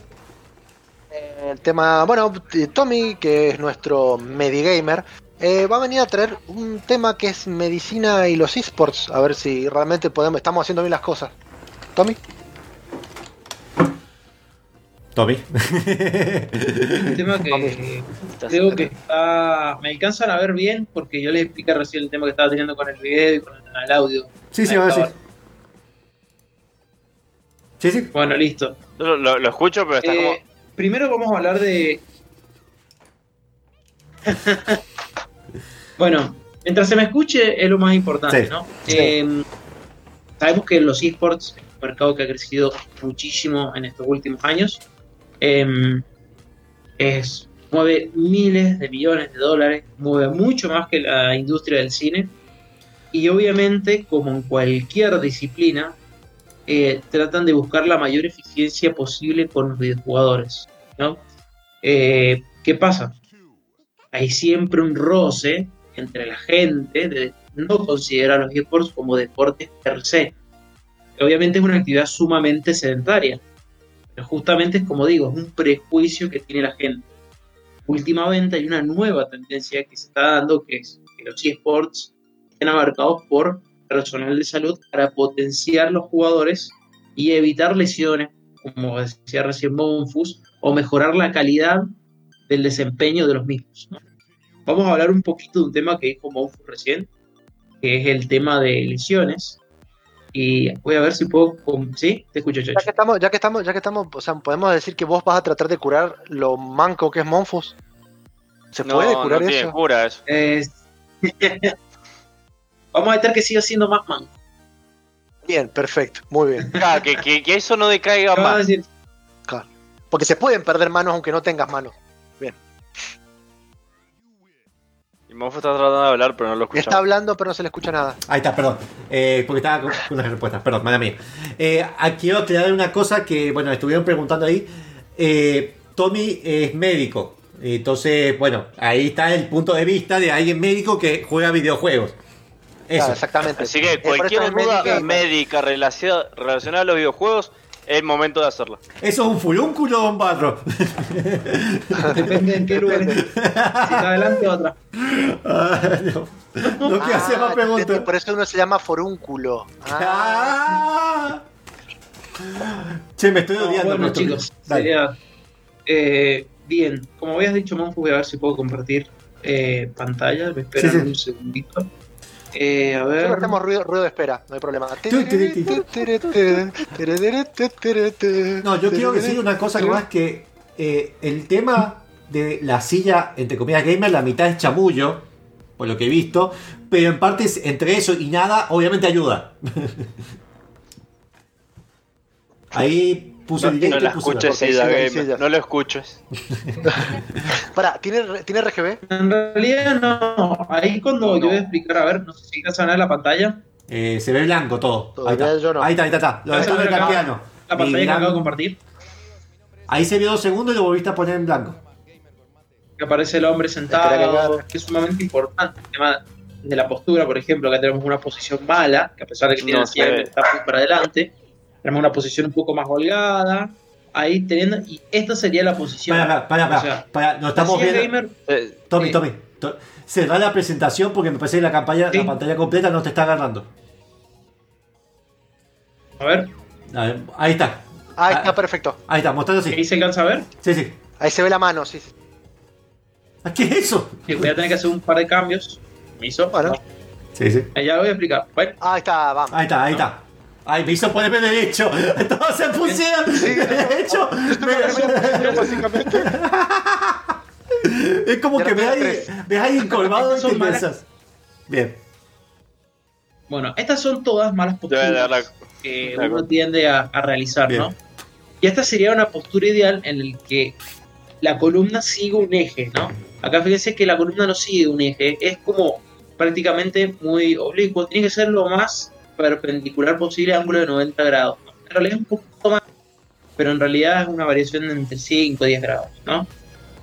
El tema, bueno, Tommy, que es nuestro Medigamer, eh, va a venir a traer un tema que es medicina y los esports. A ver si realmente podemos, estamos haciendo bien las cosas. Tommy. Tommy. Un tema que creo que está. Me alcanzan a ver bien porque yo les expliqué recién el tema que estaba teniendo con el video y con el audio. sí, sí, ahora sí. Sí, sí. Bueno, listo. Lo, lo- lo escucho, pero está Eh, como. Primero vamos a hablar de. bueno, mientras se me escuche es lo más importante, Sí, ¿no? sí. Eh, sabemos que los esports es un mercado que ha crecido muchísimo en estos últimos años. Eh, es, mueve miles de millones de dólares, mueve mucho más que la industria del cine. Y obviamente, como en cualquier disciplina, eh, tratan de buscar la mayor eficiencia posible con los videojugadores. ¿no? Eh, ¿Qué pasa? Hay siempre un roce entre la gente de no considerar los esports como deportes per se. Obviamente es una actividad sumamente sedentaria, pero justamente es como digo, es un prejuicio que tiene la gente. Últimamente hay una nueva tendencia que se está dando, que es que los eSports estén abarcados por personal de salud para potenciar los jugadores y evitar lesiones, como decía recién Monfus, o mejorar la calidad del desempeño de los mismos. ¿no? Vamos a hablar un poquito de un tema que dijo Monfus recién, que es el tema de lesiones. Y voy a ver si puedo. ¿Sí? Te escucho, Ya Chacho. que estamos, ya que estamos, ya que estamos, o sea, podemos decir que vos vas a tratar de curar lo manco que es Monfus. ¿Se No, puede no curar tiene eso? cura eso. Es- Vamos a meter que siga siendo más manco. Bien, perfecto, muy bien. Claro, que, que, que eso no decaiga ¿Qué vas a más. decir? Claro. Porque se pueden perder manos aunque no tengas manos. Bien. Y Monfo está tratando de hablar, pero no lo Está escuchamos. hablando pero no se le escucha nada. Ahí está, perdón. Eh, porque estaba con unas respuestas. Perdón, mala mía. Eh, ah, quiero aclarar una cosa que, bueno, estuvieron preguntando ahí. Eh, Tommy es médico. Entonces, bueno, ahí está el punto de vista de alguien médico que juega videojuegos. Eso. Claro, exactamente. Así que Eh, cualquier duda médica- médica relacionada, relacionada a los videojuegos, es el momento de hacerla. ¿Eso es un fulúnculo o un barro? Depende en qué lugar. Si está adelante o atrás. Ah, no. No quiero hacer más Ah, preguntas. Por eso uno se llama forúnculo. Ah. Che, me estoy No, odiando. bueno, chicos, sería. eh, bien, como habías dicho, Monfu, voy a ver si puedo compartir eh, pantalla. Me esperan Sí, sí. un segundito. Eh, a Solo ver. hacemos ruido, ruido de espera, no hay problema. No, yo quiero decir una cosa más que eh, el tema de la silla, entre comillas, gamer, la mitad es chamullo, por lo que he visto, pero en parte es entre eso y nada, obviamente ayuda. Ahí puse No, el directo no la puse escuches, Gamer. No lo escuches. Pará, ¿tiene, ¿tiene RGB? En realidad no. Ahí cuando yo voy a explicar, a ver, no sé si alcanzan a ver la pantalla. Eh, se ve blanco todo. Ahí está. yo no. ahí está, ahí está, está. Lo acá castellano. La pantalla que acabo de compartir. Ahí se vio dos segundos y lo volviste a poner en blanco. Que aparece el hombre sentado, que que es sumamente importante. El tema de la postura, por ejemplo, acá tenemos una posición mala, que a pesar de que tiene No ve. está muy para adelante, tenemos una posición un poco más holgada. Ahí teniendo. Y esta sería la posición. Para, para, para, O sea, para, la estamos viendo. gamer Eh, Tommy. Tommy. to- Cerrá la presentación porque me parece que la, campaña, Sí. la pantalla completa no te está agarrando. A ver, A ver, ahí está. Ahí Ah, está, perfecto. Ahí está, mostrando ahí así. se alcanza a ver. Sí, sí. Ahí se ve la mano, sí. sí. Ah, ¿Qué es eso? Sí, voy a tener que hacer un par de cambios. Me hizo. Bueno. Sí, sí. Ya lo voy a explicar. Bueno, Ahí está, vamos. Ahí está, ahí está. Ay, me hizo ponerme derecho. Todos se pusieron derecho. básicamente. Es como Ya que ahí encorvado y Son te malas. Bien. bueno, estas son todas malas de posturas la- que la- uno tiende a, a realizar, Bien. ¿no? Y esta sería una postura ideal en el que la columna sigue un eje, ¿no? Acá fíjense que la columna no sigue un eje, es como prácticamente muy oblicuo, tiene que ser lo más perpendicular posible, ángulo de 90 grados. En realidad es un poquito más, pero en realidad es una variación de entre 5 y 10 grados, ¿no?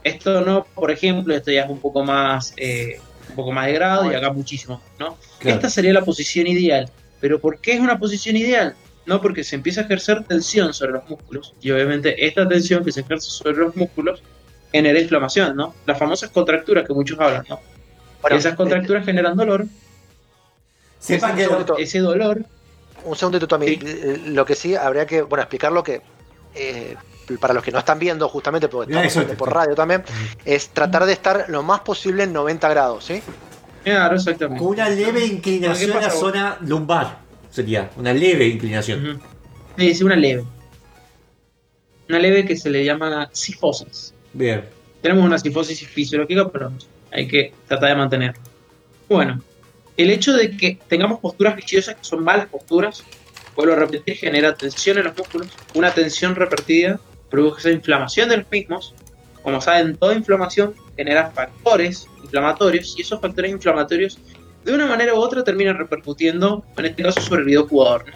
Esto no, por ejemplo, esto ya es un poco más, eh, un poco más de grado y acá muchísimo, ¿no? Claro. Esta sería la posición ideal. Pero ¿por qué es una posición ideal? No porque se empieza a ejercer tensión sobre los músculos y obviamente esta tensión que se ejerce sobre los músculos genera inflamación, ¿no? Las famosas contracturas que muchos hablan, ¿no? Bueno, Esas contracturas generan dolor, Sepan que segundito. ese dolor Un segundito, Tommy. Sí. Eh, Lo que sí, habría que, bueno, explicar lo que, eh, para los que no están viendo, justamente, porque estamos eso viendo por radio también, es tratar de estar lo más posible en 90 grados, ¿sí? Claro, exactamente. con una leve inclinación ¿Qué en la zona lumbar. Sería una leve inclinación. Ujú. Sí, es una leve. Una leve que se le llama sifosis. Bien. Tenemos una sifosis fisiológica, pero hay que tratar de mantener. Bueno, el hecho de que tengamos posturas viciosas, que son malas posturas, vuelvo a repetir, genera tensión en los músculos. Una tensión repetida produce inflamación de los mismos. Como saben, toda inflamación genera factores inflamatorios y esos factores inflamatorios de una manera u otra terminan repercutiendo, en este caso, sobre el videojugador. ¿no?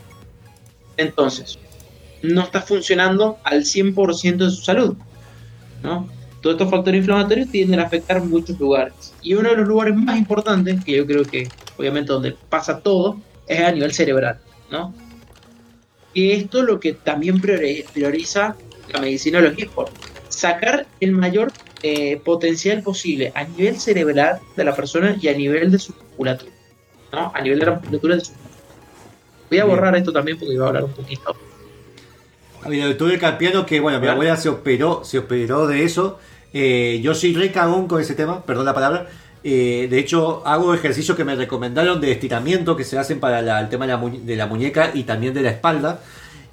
Entonces, no está funcionando al 100% de su salud. ¿no? Todos estos factores inflamatorios tienden a afectar muchos lugares. Y uno de los lugares más importantes, que yo creo que obviamente donde pasa todo, es a nivel cerebral. ¿no? que esto es lo que también priori- prioriza la medicina de los esports. Sacar el mayor eh, potencial posible a nivel cerebral de la persona y a nivel de su musculatura. ¿no? A nivel de la musculatura de su Voy a borrar esto también porque iba a hablar un poquito. Mira, tuve campeano que, bueno, mi abuela se operó, se operó de eso. Eh, yo soy re cagón con ese tema, perdón la palabra. Eh, de hecho, hago ejercicios que me recomendaron de estiramiento que se hacen para la- el tema de la, de la muñeca y también de la espalda.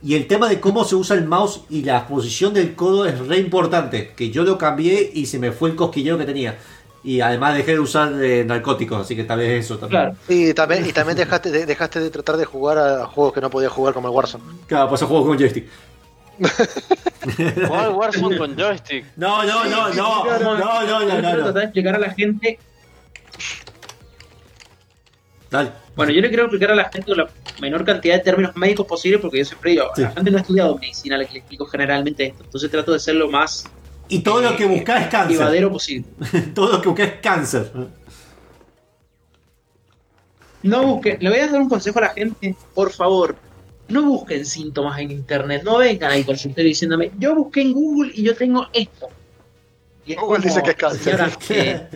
Y el tema de cómo se usa el mouse y la posición del codo es re importante. Que yo lo cambié y se me fue el cosquilleo que tenía. Y además dejé de usar eh, narcóticos, así que tal vez eso también. Claro. Y también, y también dejaste, de, dejaste de tratar de jugar a juegos que no podías jugar como el Warzone. Claro, pues juego con joystick. Jugar Warzone con joystick. No, no, no, no, no, no, no, no, no, tratar de explicar a la gente Dale. Bueno, yo le quiero explicar a la gente con la menor cantidad de términos médicos posible, porque yo siempre digo, Sí. la gente no ha estudiado medicina, la que le explico generalmente esto. Entonces trato de ser lo más Y todo lo que buscas es cáncer. posible. Todo lo que buscas es cáncer. No busquen, le voy a dar un consejo a la gente, por favor, no busquen síntomas en internet, no vengan ahí consultorio diciéndome, yo busqué en Google y yo tengo esto. Y es Google como, dice que es cáncer. señora, eh,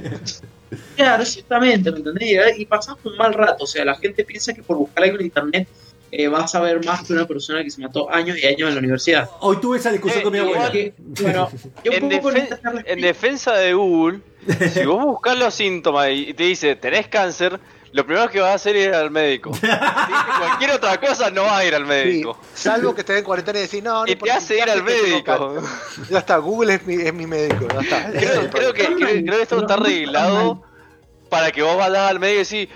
claro, exactamente, ¿me entendés? Y- pasamos un mal rato, o sea, la gente piensa que por buscar algo en internet eh, vas a ver más que una persona que se mató años y años en la universidad. Hoy tuve esa discusión Eh, con mi abuela. Que, bueno, yo En, defen- en defensa de Google, si vos buscas los síntomas y te dice tenés cáncer, lo primero que vas a hacer es ir al médico. Si cualquier otra cosa, no vas a ir al Sí, médico. salvo que estés en cuarentena y decís, no, no Y te hace ir al médico. Ya está, Google es mi, es mi médico, ya está. Creo, creo que, creo, creo que esto está arreglado para que vos vayas al médico y decís,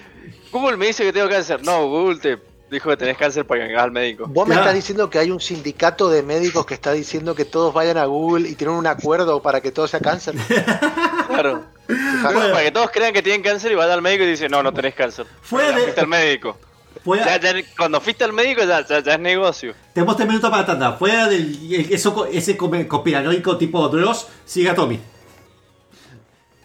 Google me dice que tengo cáncer. No, Google te dijo que tenés cáncer para que vengas al médico. Vos me estás diciendo que hay un sindicato de médicos que está diciendo que todos vayan a Google y tienen un acuerdo para que todo sea cáncer. Claro. Para que todos crean que tienen cáncer y vayan al médico y dicen, no, no tenés cáncer. Fuera Ya de- fuiste al médico. Ya- ya- cuando fuiste al médico ya, ya, ya es negocio. Tenemos tres minutos para tanda. Fuera del eso, ese conspiranoico tipo Dross, siga Tommy.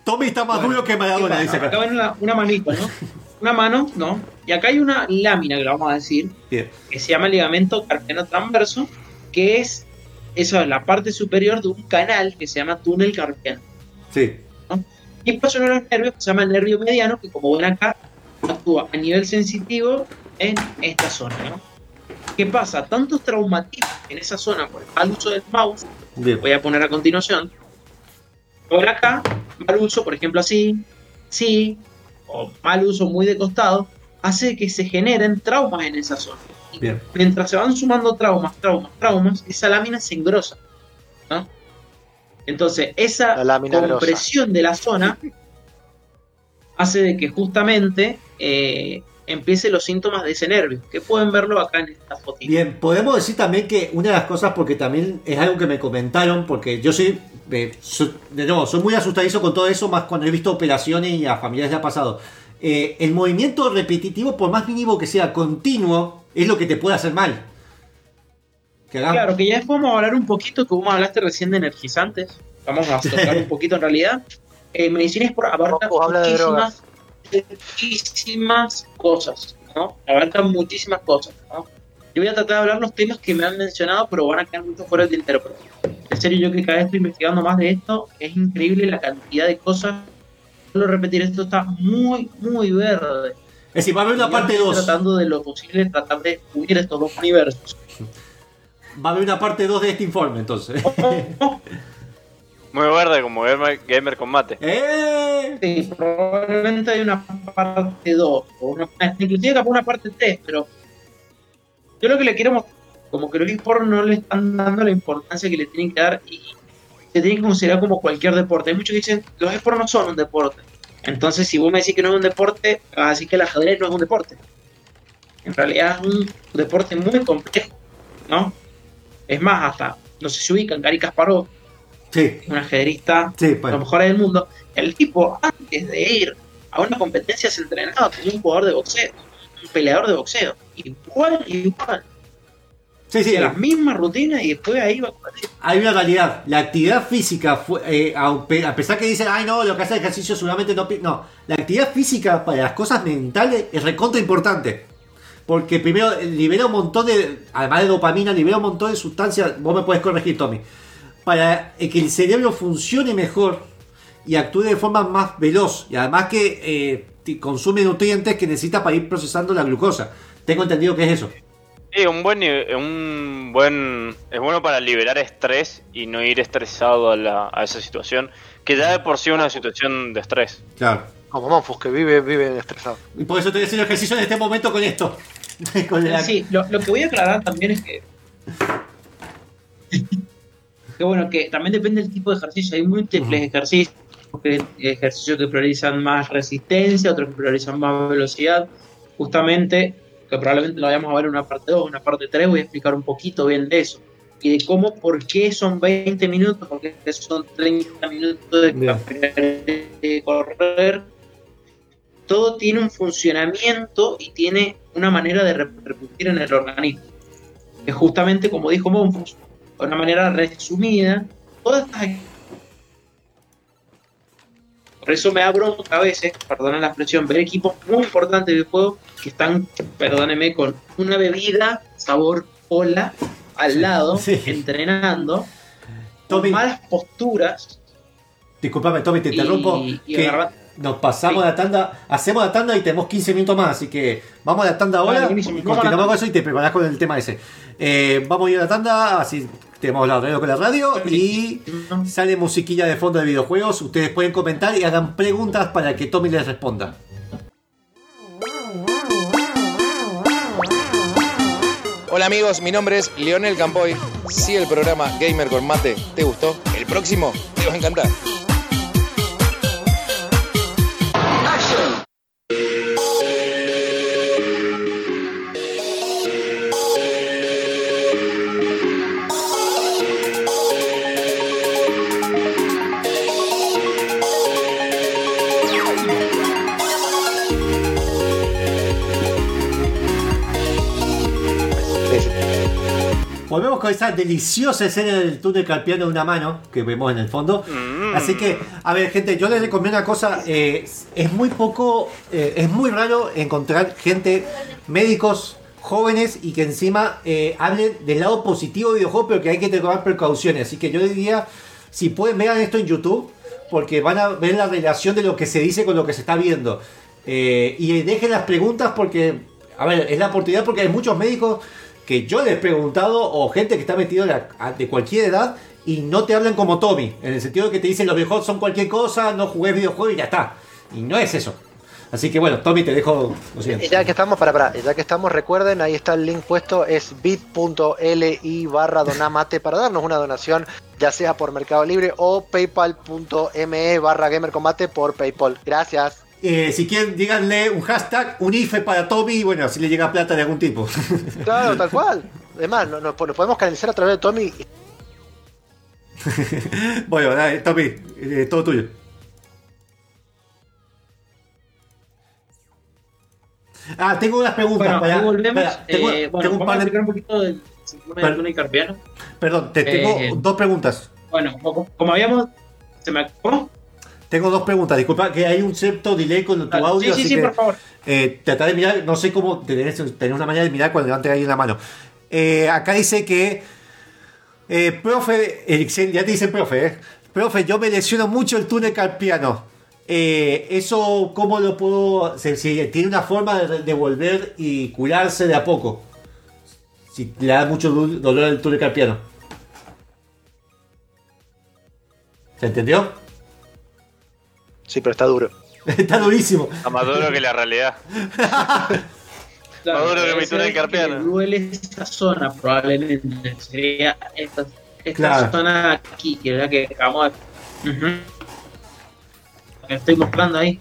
Tommy está más Bueno, duro que ¿Qué Maradona, dice Acá acá. ven una, una manito, ¿no? Una mano, ¿no? Y acá hay una lámina que le vamos a decir, Bien. que se llama ligamento carpiano transverso, que es eso, la parte superior de un canal que se llama túnel carpiano. Sí. Y después uno de los nervios que se llama el nervio mediano, que como ven acá, actúa a nivel sensitivo en esta zona, ¿no? ¿Qué pasa? Tantos traumatismos en esa zona por el mal uso del mouse, Bien. voy a poner a continuación. Por acá, mal uso, por ejemplo, así, sí, o mal uso muy de costado, hace que se generen traumas en esa zona. Y Bien. mientras se van sumando traumas, traumas, traumas, esa lámina se engrosa. ¿no? Entonces, esa La lámina grosa. compresión de la zona hace de que justamente eh, empiece los síntomas de ese nervio, que pueden verlo acá en esta fotito. Bien, podemos decir también que una de las cosas, porque también es algo que me comentaron, porque yo soy, eh, soy- de nuevo, soy muy asustadizo con todo eso, más cuando he visto operaciones y a familiares le ha pasado. Eh, el movimiento repetitivo, por más mínimo que sea continuo, es lo que te puede hacer mal. Que Claro, que ya después vamos a hablar un poquito, que vos hablaste recién de energizantes. Vamos a tocar un poquito en realidad. Eh, medicina es por abarca muchísimas, muchísimas cosas, ¿no? Abarca muchísimas cosas, ¿no? Yo voy a tratar de hablar los temas que me han mencionado, pero van a quedar mucho fuera del tintero. Pero en serio, yo que cada vez estoy investigando más de esto, es increíble la cantidad de cosas. Solo repetir, esto está muy, muy verde. Es decir, va a haber una parte estoy 2. Tratando de lo posible, tratar de unir estos dos universos. Va a haber una parte 2 de este informe, entonces. Muy verde como gamer, gamer con mate. ¡Eh! Sí, probablemente hay una parte 2, o una, inclusive capaz una parte 3, pero yo lo que le quiero mostrar, como que los esports no le están dando la importancia que le tienen que dar y se tienen que considerar como cualquier deporte. Hay muchos que dicen, los esports no son un deporte. Entonces, si vos me decís que no es un deporte, vas a decir que el ajedrez no es un deporte. En realidad es un deporte muy complejo, ¿no? Es más, hasta, no sé si ubican, Gary Kasparov, Sí, un ajedrista sí, los bueno. mejores del mundo, el tipo antes de ir a una competencia se entrenaba como un jugador de boxeo, un peleador de boxeo, igual, igual, Sí, sí. de las mismas rutinas y después ahí va a competir. Hay una realidad. La actividad física, fue, eh, a pesar que dicen, ay no, lo que hace ejercicio seguramente no... pi-". No, la actividad física para las cosas mentales es recontra importante. Porque primero eh, libera un montón de, además de dopamina, libera un montón de sustancias, vos me puedes corregir, Tommy, para que el cerebro funcione mejor y actúe de forma más veloz. Y además que eh, te- consume nutrientes que necesita para ir procesando la glucosa. Tengo entendido que es eso. Sí, un buen, un buen, es bueno para liberar estrés y no ir estresado a, la- a esa situación, que ya de por sí es una situación de estrés. Claro. Como Monfus, que vive, vive estresado. Y por eso estoy haciendo ejercicio en este momento con esto. Con la- Sí, lo, lo que voy a aclarar también es que. que bueno, que también depende del tipo de ejercicio. Hay múltiples ejercicios, que- ejercicios que priorizan más resistencia, otros que priorizan más velocidad. Justamente, que probablemente lo vayamos a ver en una parte 2, una parte 3, voy a explicar un poquito bien de eso. Y de cómo, por qué son 20 minutos, por qué son 30 minutos de, de correr. Todo tiene un funcionamiento y tiene una manera de repercutir en el organismo. Que justamente, como dijo Monfus, de una manera resumida, todas estas por eso me da bronca a veces, perdonen la expresión, ver equipos muy importantes del juego que están, perdónenme, con una bebida sabor cola al lado, entrenando, con malas posturas. Disculpame, Tommy, te interrumpo. Y- y que nos pasamos la tanda, hacemos la tanda y tenemos 15 minutos más, así que vamos a la tanda ahora Vale, continuamos con eso y te preparás con el tema ese. Eh, vamos a ir a la tanda, así tenemos la radio con la radio y sale musiquilla de fondo de videojuegos. Ustedes pueden comentar y hagan preguntas para que Tommy les responda. Hola amigos, mi nombre es Leonel Campoy. Si el programa Gamer con Mate te gustó, el próximo te va a encantar. Esa deliciosa escena del túnel carpiano de una mano que vemos en el fondo. Así que, a ver, gente, yo les recomiendo una cosa. eh, es muy poco, eh, es muy raro encontrar gente, médicos jóvenes y que encima eh, hablen del lado positivo de videojuegos, pero que hay que tomar precauciones. Así que yo diría, si pueden, vean esto en YouTube, porque van a ver la relación de lo que se dice con lo que se está viendo. Eh, y dejen las preguntas porque, a ver, es la oportunidad porque hay muchos médicos que yo les he preguntado o gente que está metido de, cualquier edad y no te hablan como Tommy, en el sentido de que te dicen los videojuegos son cualquier cosa, no jugué videojuegos y ya está. Y no es eso. Así que bueno, Tommy, te dejo lo siguiente. ya que estamos, para, para, ya que estamos, recuerden, ahí está el link puesto, es bit.li barra donamate para darnos una donación, ya sea por Mercado Libre o paypal.me barra gamercombate por Paypal. Gracias. Eh, si quieren, díganle un hashtag, un IFE para Tommy y bueno, si le llega plata de algún tipo. Claro, tal cual. Además, no- no- nos podemos canalizar a través de Tommy. bueno, dale, Tommy, eh, todo tuyo. Ah, tengo unas preguntas. Bueno, para- volvemos. para- tengo, Eh, bueno, tengo un vamos par de- un poquito del síndrome Per- del túnel carpiano. Perdón, te tengo Eh, dos preguntas. Bueno, como, como habíamos. ¿Se me ¿Cómo? Tengo dos preguntas. Disculpa que hay un cierto delay con tu Ah, audio. sí, sí, así sí, que, por favor. Eh, tratar de mirar, no sé cómo tener, tener una manera de mirar cuando levanten ahí la mano. Eh, acá dice que, eh, profe, Eriksen, ya te dice profe, eh. profe, yo me lesiono mucho el túnel carpiano. Eh, eso, ¿cómo lo puedo? Si, si tiene una forma de, de volver y curarse de a poco. Si le da mucho dolor el túnel carpiano. ¿Se entendió? Sí, pero está duro. Está durísimo. Está más duro que la realidad. Claro, Más duro que mi túnel carpiano. que Duele esa zona, probablemente. Sería esta, esta Claro. zona aquí, que es la que acabamos de. Que estoy mostrando ahí.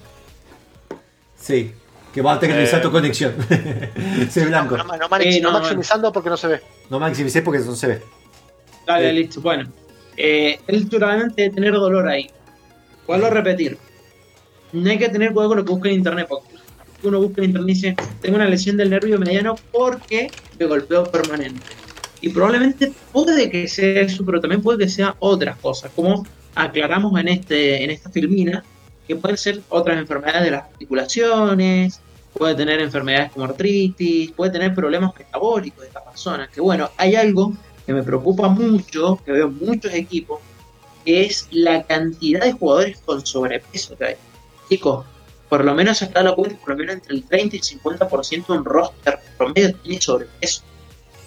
Sí, que va a tener que revisar Eh. tu conexión. Se ve blanco. No, no, no maxi- no no, maximizando porque no se ve. No maximicé porque no se ve. Dale, Sí. listo. Bueno, eh, él seguramente debe tener dolor ahí. Vuelvo a repetir. No hay que tener cuidado con lo que busca en internet. Porque uno busca en internet y dice: Tengo una lesión del nervio mediano porque me golpeo permanente. Y probablemente puede que sea eso, pero también puede que sea otras cosas. Como aclaramos en, este, en esta filmina, que pueden ser otras enfermedades de las articulaciones, puede tener enfermedades como artritis, puede tener problemas metabólicos de esta persona. Que bueno, hay algo que me preocupa mucho, que veo en muchos equipos, que es la cantidad de jugadores con sobrepeso que hay. Chicos, por lo menos acá lo cuenta, por lo menos entre el 30 y el 50% en roster promedio tiene sobrepeso.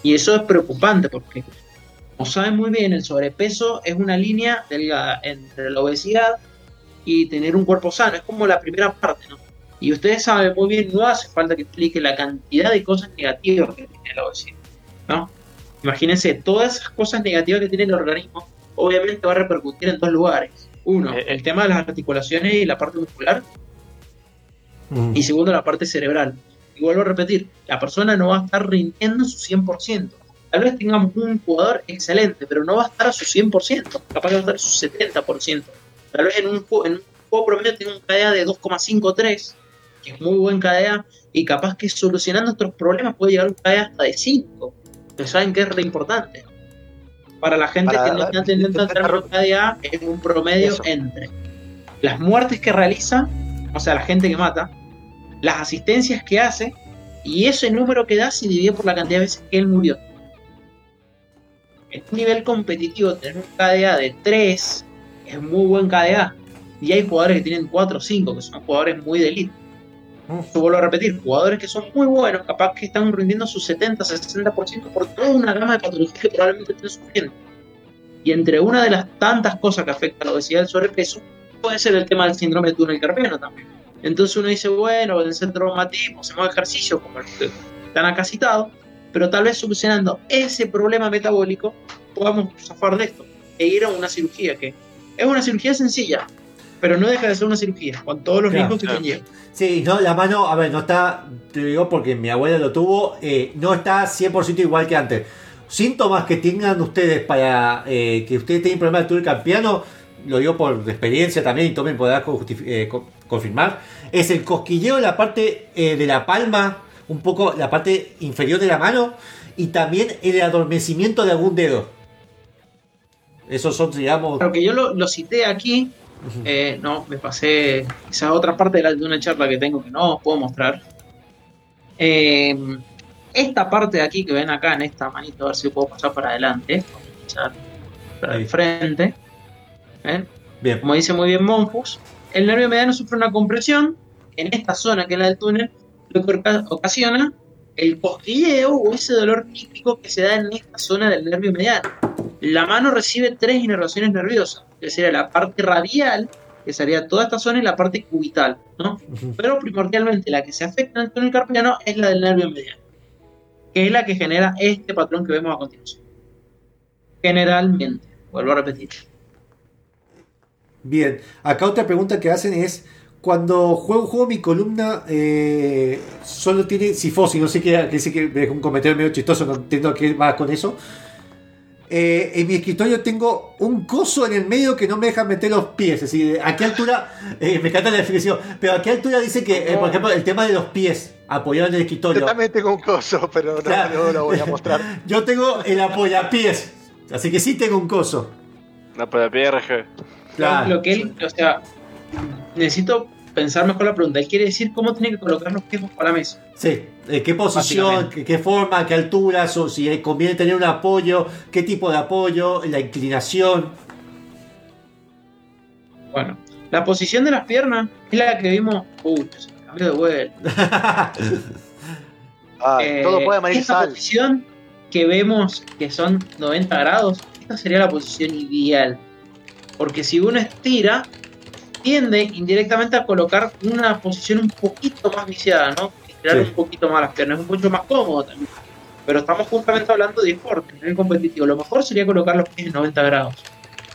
Y eso es preocupante porque, como saben muy bien, el sobrepeso es una línea delgada entre la obesidad y tener un cuerpo sano. Es como la primera parte, ¿no? Y ustedes saben muy bien, no hace falta que explique la cantidad de cosas negativas que tiene la obesidad, ¿no? Imagínense, todas esas cosas negativas que tiene el organismo, obviamente va a repercutir en dos lugares. Uno, el tema de las articulaciones y la parte muscular, y segundo, la parte cerebral. Y vuelvo a repetir, la persona no va a estar rindiendo su 100%. Tal vez tengamos un jugador excelente, pero no va a estar a su 100%, capaz que va a estar a su 70%. Tal vez en un, juego- en un juego promedio tenga un KDA de 2,53, que es muy buen KDA, y capaz que solucionando nuestros problemas puede llegar a un KDA hasta de 5. Que saben que es re importante. Para la gente Para- que no está el término KDA, es un promedio Eso. entre las muertes que realiza, o sea, la gente que mata, las asistencias que hace, y ese número que da se divide por la cantidad de veces que él murió. En un nivel competitivo, tener un KDA de 3 es muy buen KDA. Y hay jugadores que tienen 4 o 5, que son jugadores muy de elite. Yo vuelvo a repetir, jugadores que son muy buenos, capaz que están rindiendo su 70, 60% por toda una gama de patologías que probablemente estén sufriendo. Y entre una de las tantas cosas que afecta a la obesidad y el sobrepeso, puede ser el tema del síndrome de túnel carpiano también. Entonces uno dice, bueno, en el centro traumatismo, hacemos ejercicio como los que están acá citados, pero tal vez solucionando ese problema metabólico podamos zafar de esto e ir a una cirugía que es una cirugía sencilla, pero no deja de ser una cirugía, con todos los Claro. riesgos que conlleva. Sí, no, la mano, a ver, no está, te digo porque mi abuela lo tuvo, eh, no está 100% igual que antes. Síntomas que tengan ustedes para eh, que ustedes tengan problemas de túnel campiano, lo digo por experiencia también y también podrá eh, co- confirmar, es el cosquilleo en la parte eh, de la palma, un poco la parte inferior de la mano y también el adormecimiento de algún dedo. Esos son, digamos... Claro que yo lo, lo cité aquí, eh, no, me pasé esa otra parte de, la- de una charla que tengo que no os puedo mostrar. Eh, esta parte de aquí que ven acá en esta manito, a ver si puedo pasar para adelante, pasar para el frente. ¿Ven? Bien. Como dice muy bien Monfus, el nervio mediano sufre una compresión en esta zona que es la del túnel, lo que oca- ocasiona el cosquilleo o ese dolor típico que se da en esta zona del nervio mediano. La mano recibe tres inervaciones nerviosas, que sería la parte radial, que sería toda esta zona, y la parte cubital, ¿no? Pero primordialmente la que se afecta en el túnel carpiano es la del nervio mediano, que es la que genera este patrón que vemos a continuación. Generalmente, vuelvo a repetir. Bien, acá otra pregunta que hacen es, cuando juego un juego mi columna eh, solo tiene sifosis, no sé qué, que que es un comentario medio chistoso, no entiendo qué va con eso. Eh, en mi escritorio tengo un coso en el medio que no me deja meter los pies, es decir, a qué altura, eh, me encanta la definición, pero a qué altura dice que, eh, por ejemplo, el tema de los pies apoyados en el Yo escritorio. también tengo un coso, pero no, Claro. no lo voy a mostrar. Yo tengo el apoyapiés, así que sí tengo un coso. Pero de PRG. Claro. Lo que él, o sea, necesito pensar mejor la pregunta. Él quiere decir cómo tiene que colocar los pies bajo la mesa. Sí, eh, qué posición, qué, qué forma, qué alturas, o si conviene tener un apoyo, qué tipo de apoyo, la inclinación. Bueno, la posición de las piernas es la que vimos. Uy, cambió de vuelta. Ay, Eh, todo puede sal. posición que vemos que son 90 grados, esta sería la posición ideal. Porque si uno estira, tiende indirectamente a colocar una posición un poquito más viciada, ¿no? Estirar Sí. un poquito más las piernas, es mucho más cómodo también. Pero estamos justamente hablando de deporte, nivel competitivo. Lo mejor sería colocar los pies en 90 grados.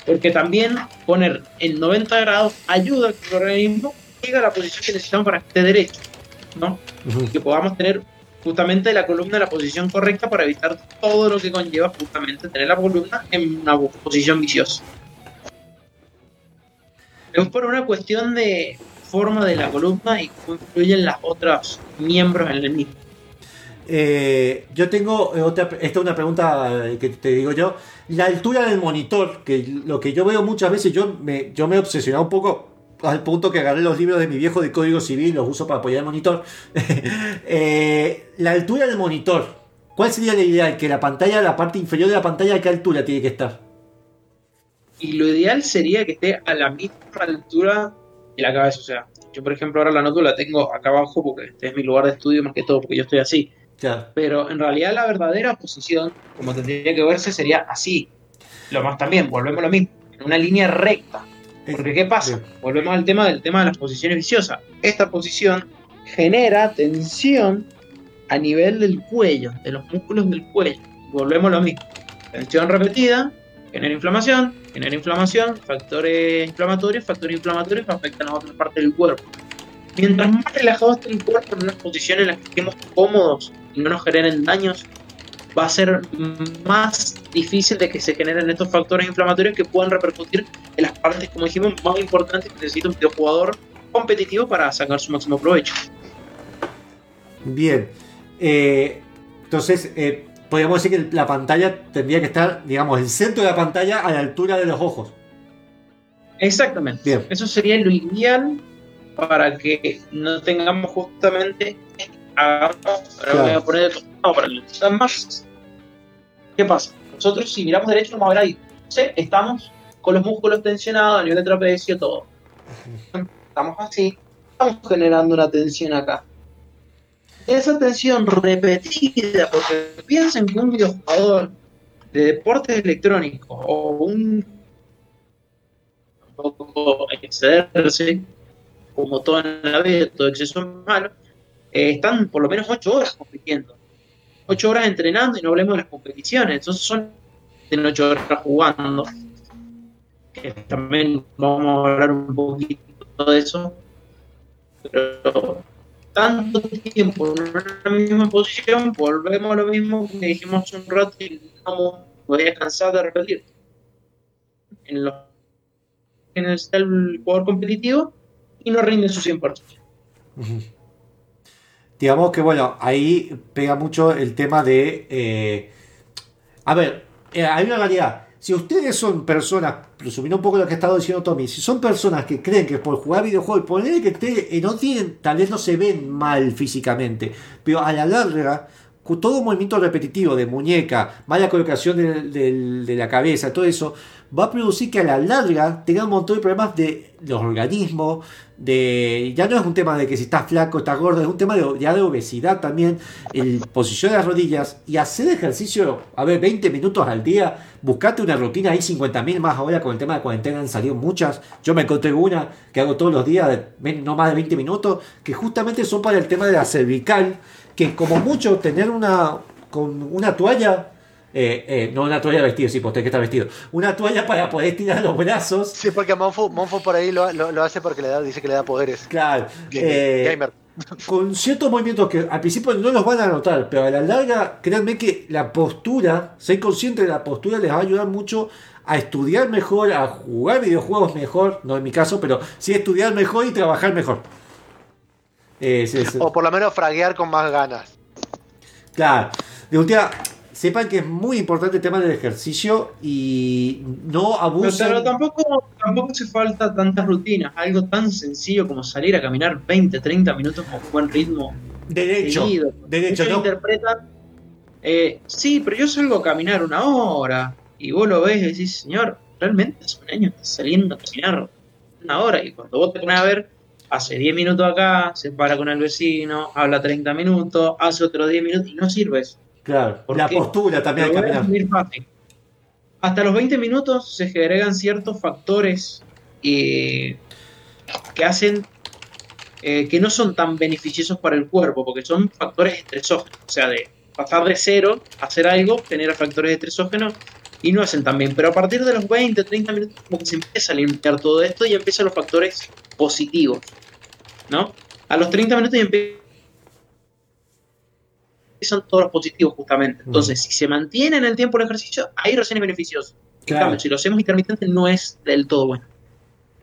Porque también poner en 90 grados ayuda a que el organismo llegue a la posición que necesitamos para que esté derecho, ¿no? y que podamos tener justamente la columna en la posición correcta para evitar todo lo que conlleva justamente tener la columna en una posición viciosa. Es por una cuestión de forma de la columna y cómo influyen las otros miembros en el mismo. Eh, yo tengo eh, otra, esta es una pregunta eh, que te digo yo. La altura del monitor, que lo que yo veo muchas veces, yo me, yo me he obsesionado un poco al punto que agarré los libros de mi viejo de código civil, los uso para apoyar el monitor. La altura del monitor. ¿Cuál sería la ideal? Que la pantalla, la parte inferior de la pantalla, ¿a qué altura tiene que estar? Y lo ideal sería que esté a la misma altura de la cabeza. O sea, yo por ejemplo ahora la nota la tengo acá abajo porque este es mi lugar de estudio más que todo, porque yo estoy así. Claro. Pero en realidad la verdadera posición, como tendría que verse, sería así. Lo más también, volvemos a lo mismo, en una línea recta. Porque ¿qué pasa? Volvemos al tema del tema de las posiciones viciosas. Esta posición genera tensión a nivel del cuello, de los músculos del cuello. Volvemos a lo mismo. Tensión repetida, genera inflamación, genera inflamación, factores inflamatorios, factores inflamatorios que afectan a otras partes del cuerpo. Mientras más relajado esté el cuerpo en una posición en la que estemos cómodos y no nos generen daños, va a ser más difícil de que se generen estos factores inflamatorios que puedan repercutir en las partes, como dijimos, más importantes que necesita un videojugador competitivo para sacar su máximo provecho. Bien. Eh, entonces, eh, podríamos decir que la pantalla tendría que estar, digamos, el centro de la pantalla a la altura de los ojos. Exactamente. Bien. Eso sería lo ideal para que no tengamos justamente. Ahora Claro. voy a poner no, para que más. ¿Qué pasa? Nosotros, si miramos derecho, vamos a ver ahí. ¿sí? Estamos con los músculos tensionados a nivel de trapecio, todo. Estamos así. Estamos generando una tensión acá. Esa tensión repetida, porque piensen que un videojugador de deportes electrónicos o un poco excederse, como todo en la vida, todo exceso es malo, eh, están por lo menos 8 horas compitiendo. 8 horas entrenando y no hablemos de las competiciones. Entonces son 8 horas jugando. Que también vamos a hablar un poquito de eso. Pero tanto tiempo en una misma posición, volvemos a lo mismo que dijimos un rato y no voy a cansar de repetir. En los que el jugador competitivo y no rinde su 100%. Ujú. Digamos que bueno, ahí pega mucho el tema de... eh, a ver, eh, hay una realidad. Si ustedes son personas, resumiendo un poco lo que ha estado diciendo Tommy, si son personas que creen que por jugar videojuegos, poner que te- eh, no tienen, tal vez no se ven mal físicamente, pero a la larga, todo movimiento repetitivo de muñeca, mala colocación de la cabeza, todo eso, va a producir que a la larga tengan un montón de problemas de los organismos, de ya no es un tema de que si estás flaco, estás gordo, es un tema de, ya de obesidad también, el posición de las rodillas y hacer ejercicio, a ver, 20 minutos al día, buscate una rutina, hay 50.000 más ahora con el tema de cuarentena han salido muchas, yo me encontré una que hago todos los días, de no más de 20 minutos, que justamente son para el tema de la cervical, que como mucho tener una, con una toalla, eh, eh, no una toalla de vestido, sí, pues que estar vestido, una toalla para poder estirar los brazos, Sí, porque Monfo, Monfo por ahí lo, lo- lo hace porque le da, dice que le da poderes. Claro. Eh, Gamer. con ciertos movimientos que al principio no los van a notar, pero a la larga, créanme que la postura, ser consciente de la postura les va a ayudar mucho a estudiar mejor, a jugar videojuegos mejor, no en mi caso, pero sí estudiar mejor y trabajar mejor. O por lo menos fraguear con más ganas. Claro, de última, sepan que es muy importante el tema del ejercicio y no abusen. pero tampoco, tampoco hace falta tantas rutinas. Algo tan sencillo como salir a caminar 20, 30 minutos con buen ritmo. Derecho, seguido. derecho, no. interpretan, eh, sí, pero yo salgo a caminar una hora. Y vos lo ves y decís, señor, realmente hace un año estás saliendo a caminar una hora. Y cuando vos te pones a ver, hace 10 minutos acá, se para con el vecino, habla 30 minutos, hace otros 10 minutos y no sirve eso. Claro, ¿Por la qué? postura también Lo al caminar. Hasta los 20 minutos se agregan ciertos factores eh, que hacen eh, que no son tan beneficiosos para el cuerpo, porque son factores estresógenos. O sea, de pasar de cero a hacer algo genera factores estresógenos y no hacen tan bien. Pero a partir de los 20, 30 minutos, como que se empieza a limpiar todo esto y empiezan los factores positivos. ¿No? A los 30 minutos empiezan todos los positivos, justamente. Entonces, si se mantiene en el tiempo el ejercicio, ahí recién es beneficioso. En Claro. cambio, si lo hacemos intermitente, no es del todo bueno.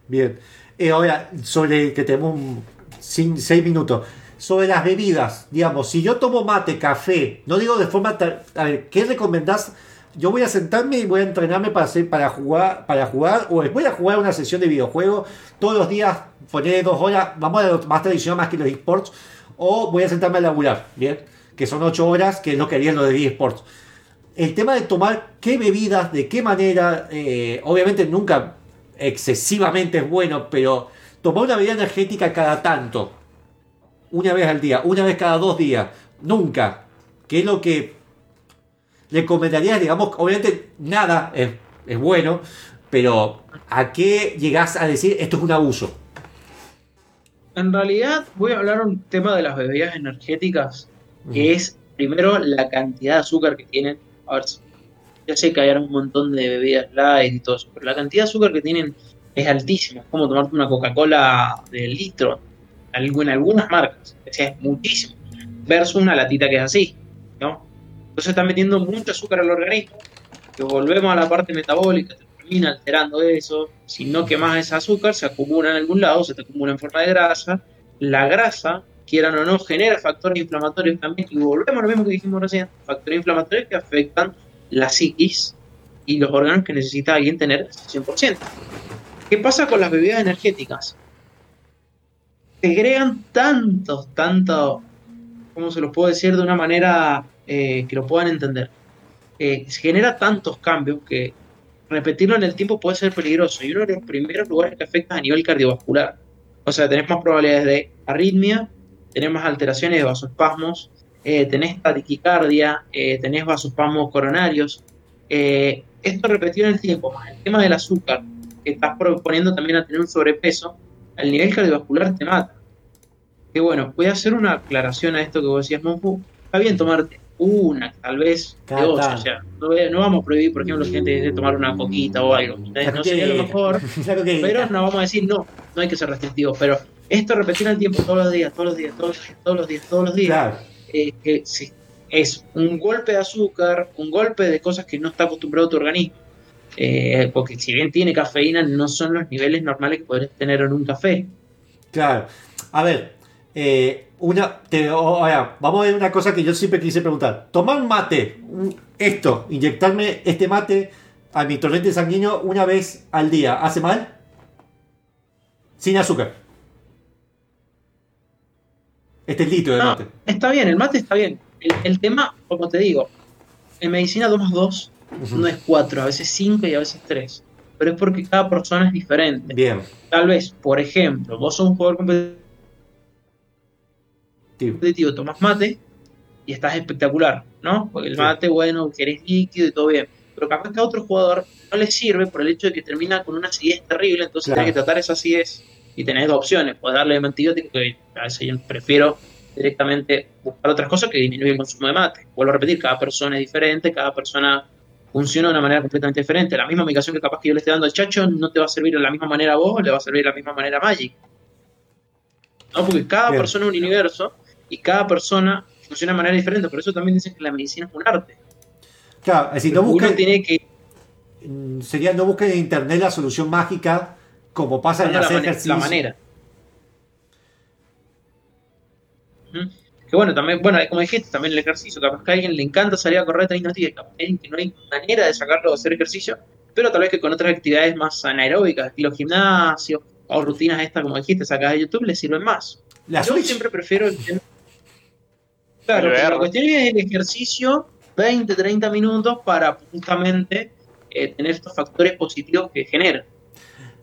Bien. Eh, ahora, sobre que tenemos un, cin- seis minutos. Sobre las bebidas, digamos, si yo tomo mate, café, no digo de forma. A ver, ¿qué recomendás yo voy a sentarme y voy a entrenarme para para jugar, para jugar, o voy a jugar una sesión de videojuego todos los días, poner dos horas, vamos a lo más tradicional más que los esports, o voy a sentarme a laburar, ¿bien? Que son ocho horas, que es lo que harían los de esports. El tema de tomar qué bebidas, de qué manera, eh, obviamente nunca excesivamente es bueno, pero tomar una bebida energética cada tanto, una vez al día, una vez cada dos días, nunca, que es lo que recomendarías, digamos, obviamente nada es, es bueno, pero ¿a qué llegás a decir esto es un abuso? En realidad, voy a hablar un tema de las bebidas energéticas, que es primero la cantidad de azúcar que tienen. A ver, ya sé que hay un montón de bebidas light y todo eso, pero la cantidad de azúcar que tienen es altísima. Es como tomarte una Coca-Cola de litro, en algunas marcas, o sea, es muchísimo, versus una latita que es así. Entonces están metiendo mucho azúcar al organismo, que volvemos a la parte metabólica, te termina alterando eso, si no quemas ese azúcar, se acumula en algún lado, se te acumula en forma de grasa, la grasa, quieran o no, genera factores inflamatorios también, y volvemos a lo mismo que dijimos recién, factores inflamatorios que afectan la psiquis y los órganos que necesita alguien tener 100%. ¿Qué pasa con las bebidas energéticas? Segregan tantos, tantos, ¿cómo se los puedo decir de una manera eh, que lo puedan entender? Eh, genera tantos cambios que repetirlo en el tiempo puede ser peligroso. Y uno de los primeros lugares que afecta a nivel cardiovascular. O sea, tenés más probabilidades de arritmia, tenés más alteraciones de vasoespasmos, eh, tenés taquicardia, eh, tenés vasoespasmos coronarios. Eh, esto repetido en el tiempo, más el tema del azúcar, que estás proponiendo también a tener un sobrepeso, al nivel cardiovascular te mata. Que bueno, voy a hacer una aclaración a esto que vos decías, Monfu. Está bien tomarte una, tal vez dos, o sea, no, no vamos a prohibir, por ejemplo, gente de tomar una coquita o algo. No sería lo mejor, pero no vamos a decir no, no hay que ser restrictivos, pero esto repetir el tiempo todos los días, todos los días, todos los días, todos los días, todos los días, Claro. eh, que sí, es un golpe de azúcar, un golpe de cosas que no está acostumbrado tu organismo. Eh, porque si bien tiene cafeína, no son los niveles normales que podrías tener en un café. Claro. A ver, eh, una, te- o- ahora, vamos a ver una cosa que yo siempre quise preguntar. Tomar mate, esto, inyectarme este mate a mi torrente sanguíneo una vez al día, ¿hace mal? Sin azúcar. Este es litro de No, mate. está bien, el mate está bien. El, el tema, como te digo, en medicina 2 más 2 no es 4, a veces 5 y a veces 3. Pero es porque cada persona es diferente. Bien. Tal vez, por ejemplo, vos sos un jugador competitivo, tomás mate y estás espectacular, ¿no? Porque el mate, bueno, querés líquido y todo bien. Pero capaz que a otro jugador no le sirve por el hecho de que termina con una acidez terrible, entonces Claro. tenés que tratar esa acidez y tenés dos opciones. Puedes darle antibiótico, que a veces yo prefiero directamente buscar otras cosas que disminuir el consumo de mate. Vuelvo a repetir, cada persona es diferente, cada persona funciona de una manera completamente diferente. La misma medicación que capaz que yo le esté dando al chacho no te va a servir de la misma manera a vos, le va a servir de la misma manera a Magic. ¿No? Porque cada Bien. persona es un universo y cada persona funciona de manera diferente. Por eso también dicen que la medicina es un arte. Claro, es decir, no busquen, tiene que mm, sería, no busquen en internet la solución mágica como pasa en la, hacer mane- ejercicio. la manera. Ujú. Que bueno, también, bueno, como dijiste, también el ejercicio. Capaz que a alguien le encanta salir a correr 30 días, capaz que no hay manera de sacarlo de hacer ejercicio, pero tal vez que con otras actividades más anaeróbicas, estilo gimnasio, o rutinas estas, como dijiste, sacadas de YouTube, le sirven más. La Yo Switch. siempre prefiero el tema- Claro, pero la cuestión es el ejercicio 20, 30 minutos para justamente eh, tener estos factores positivos que genera.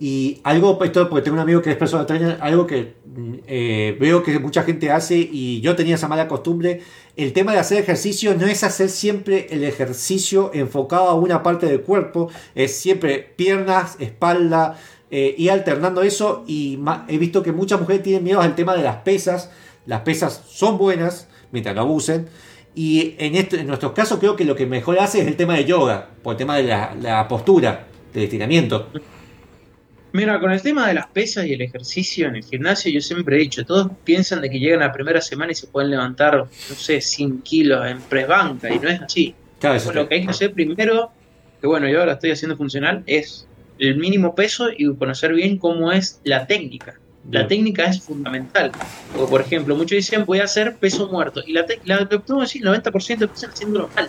Y algo, esto porque tengo un amigo que es personal trainer, algo que mm, eh, veo que mucha gente hace y yo tenía esa mala costumbre, el tema de hacer ejercicio no es hacer siempre el ejercicio enfocado a una parte del cuerpo, es siempre piernas, espalda, eh, y alternando eso y he visto que muchas mujeres tienen miedo al tema de las pesas, las pesas son buenas mientras no abusen. Y en, este, en nuestros casos creo que lo que mejor hace es el tema de yoga, por el tema de la, la postura, del estiramiento. Mira, con el tema de las pesas y el ejercicio en el gimnasio, yo siempre he dicho, todos piensan de que llegan a la primera semana y se pueden levantar, no sé, 100 kilos en press banca, y no es así. Claro, eso lo que hay que hacer primero, que bueno, yo ahora estoy haciendo funcional, es el mínimo peso y conocer bien cómo es la técnica. La técnica es fundamental. O, por ejemplo, muchos dicen voy a hacer peso muerto. Y la, la, podemos decir, el 90% empiezan haciéndolo mal.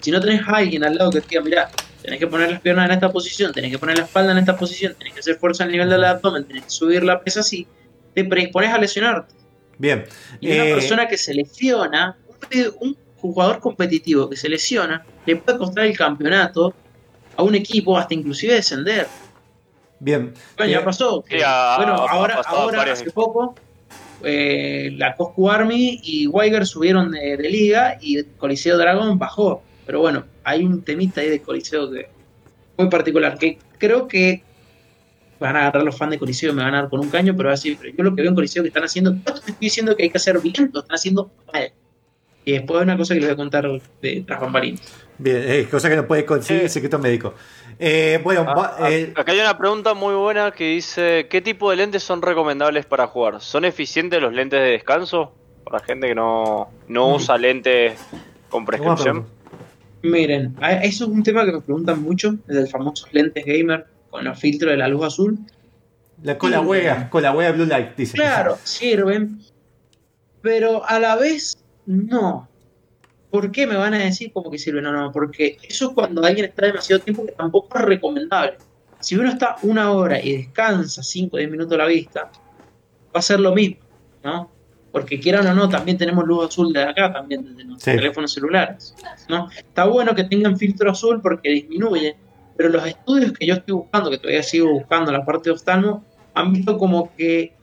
Si no tenés a alguien al lado que te diga, mirá, tenés que poner las piernas en esta posición, tenés que poner la espalda en esta posición, tenés que hacer fuerza al nivel del abdomen, tenés que subir la pesa así, te predispones a lesionarte. Bien. Y una Eh, persona que se lesiona, un, un jugador competitivo que se lesiona, le puede costar el campeonato a un equipo, hasta inclusive descender. Bien. Bueno, ya Eh, pasó. que- bueno, ha ahora, ahora hace poco, eh, la Coscu Army y Weiger subieron de, de liga y Coliseo Dragón bajó. Pero bueno, hay un temita ahí de Coliseo que muy particular, que creo que van a agarrar los fans de Coliseo y me van a dar con un caño, pero así, pero yo lo que veo en Coliseo que están haciendo, no te estoy diciendo que hay que hacer bien, lo están haciendo mal. Y después hay una cosa que les voy a contar de tras bambalinas. Bien, eh, cosa que no puede conseguir el secreto médico. Eh, bueno, va- Ah, eh, Acá hay una pregunta muy buena que dice: ¿Qué tipo de lentes son recomendables para jugar? ¿Son eficientes los lentes de descanso? Para gente que no, no Mm. usa lentes con prescripción. Miren, a- eso es un tema que me preguntan mucho, el del famoso lentes gamer con los filtros de la luz azul. la, con la hueá, con la hueá Blue Light, dice. Claro, sirven, pero a la vez no. ¿Por qué me van a decir como que sirven o no? Porque eso es cuando alguien está demasiado tiempo que tampoco es recomendable. Si uno está una hora y descansa 5 o 10 minutos la vista, va a ser lo mismo, ¿no? Porque quieran o no, también tenemos luz azul de acá, también desde nuestros Sí. teléfonos celulares, ¿no? Está bueno que tengan filtro azul porque disminuye, pero los estudios que yo estoy buscando, que todavía sigo buscando la parte de oftalmo, han visto como que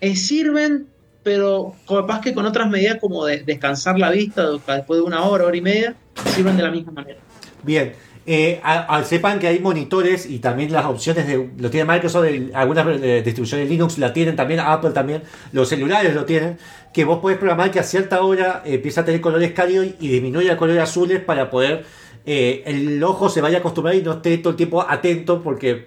eh, sirven, pero capaz que con otras medidas como de descansar la vista después de una hora, hora y media, sirven de la misma manera. Bien. Eh, a- a- sepan que hay monitores y también las opciones de lo tiene Microsoft, algunas eh, distribuciones Linux la tienen también, Apple también, los celulares lo tienen, que vos podés programar que a cierta hora eh, empieza a tener colores cálidos y disminuye a colores azules para poder eh, el ojo se vaya a acostumbrar y no esté todo el tiempo atento porque,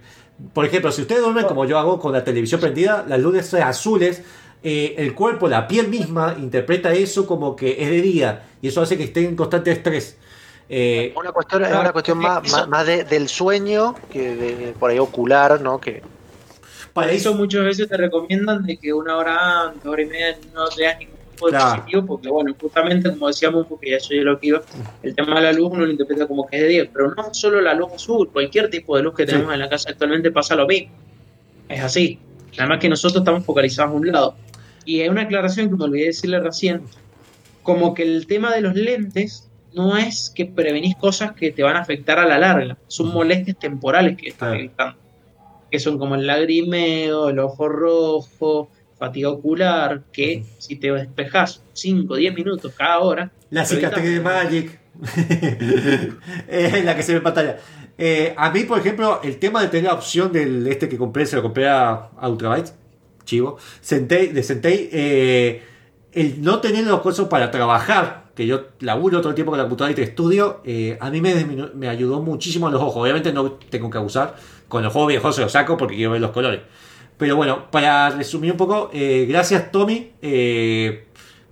por ejemplo, si ustedes duermen como yo hago con la televisión prendida, las luces azules, eh, el cuerpo, la piel misma interpreta eso como que es de día y eso hace que esté en constante estrés. Eh, Una cuestión, es una cuestión más, más, más de- del sueño que de, por ahí ocular, ¿no? Que Para eso muchas veces te recomiendan de que una hora antes, hora y media, no veas ningún tipo de Claro. dispositivo, porque bueno, justamente como decíamos, porque ya soy lo que iba, el tema de la luz uno lo interpreta como que es de día, pero no solo la luz azul, cualquier tipo de luz que tenemos en la casa actualmente pasa lo mismo. Es así. Nada más que nosotros estamos focalizados a un lado. Y hay una aclaración que me olvidé decirle recién, como que el tema de los lentes no es que prevenís cosas que te van a afectar a la larga, son molestias temporales que estás evitando, que son como el lagrimeo, el ojo rojo, fatiga ocular, que si te despejas 5 o 10 minutos cada hora, La cicatriz de. Magic. es la que se ve en pantalla. Eh, a mí, por ejemplo, el tema de tener la opción del este que compré, se lo compré a, a Ultrabytes, chivo, Sentei, de Sentei, eh, el no tener los cosas para trabajar, que yo laburo todo el tiempo con la computadora y estudio, eh, a mí me, me ayudó muchísimo a los ojos. Obviamente no tengo que abusar, con los juegos viejos se los saco porque quiero ver los colores. Pero bueno, para resumir un poco, gracias Tommy.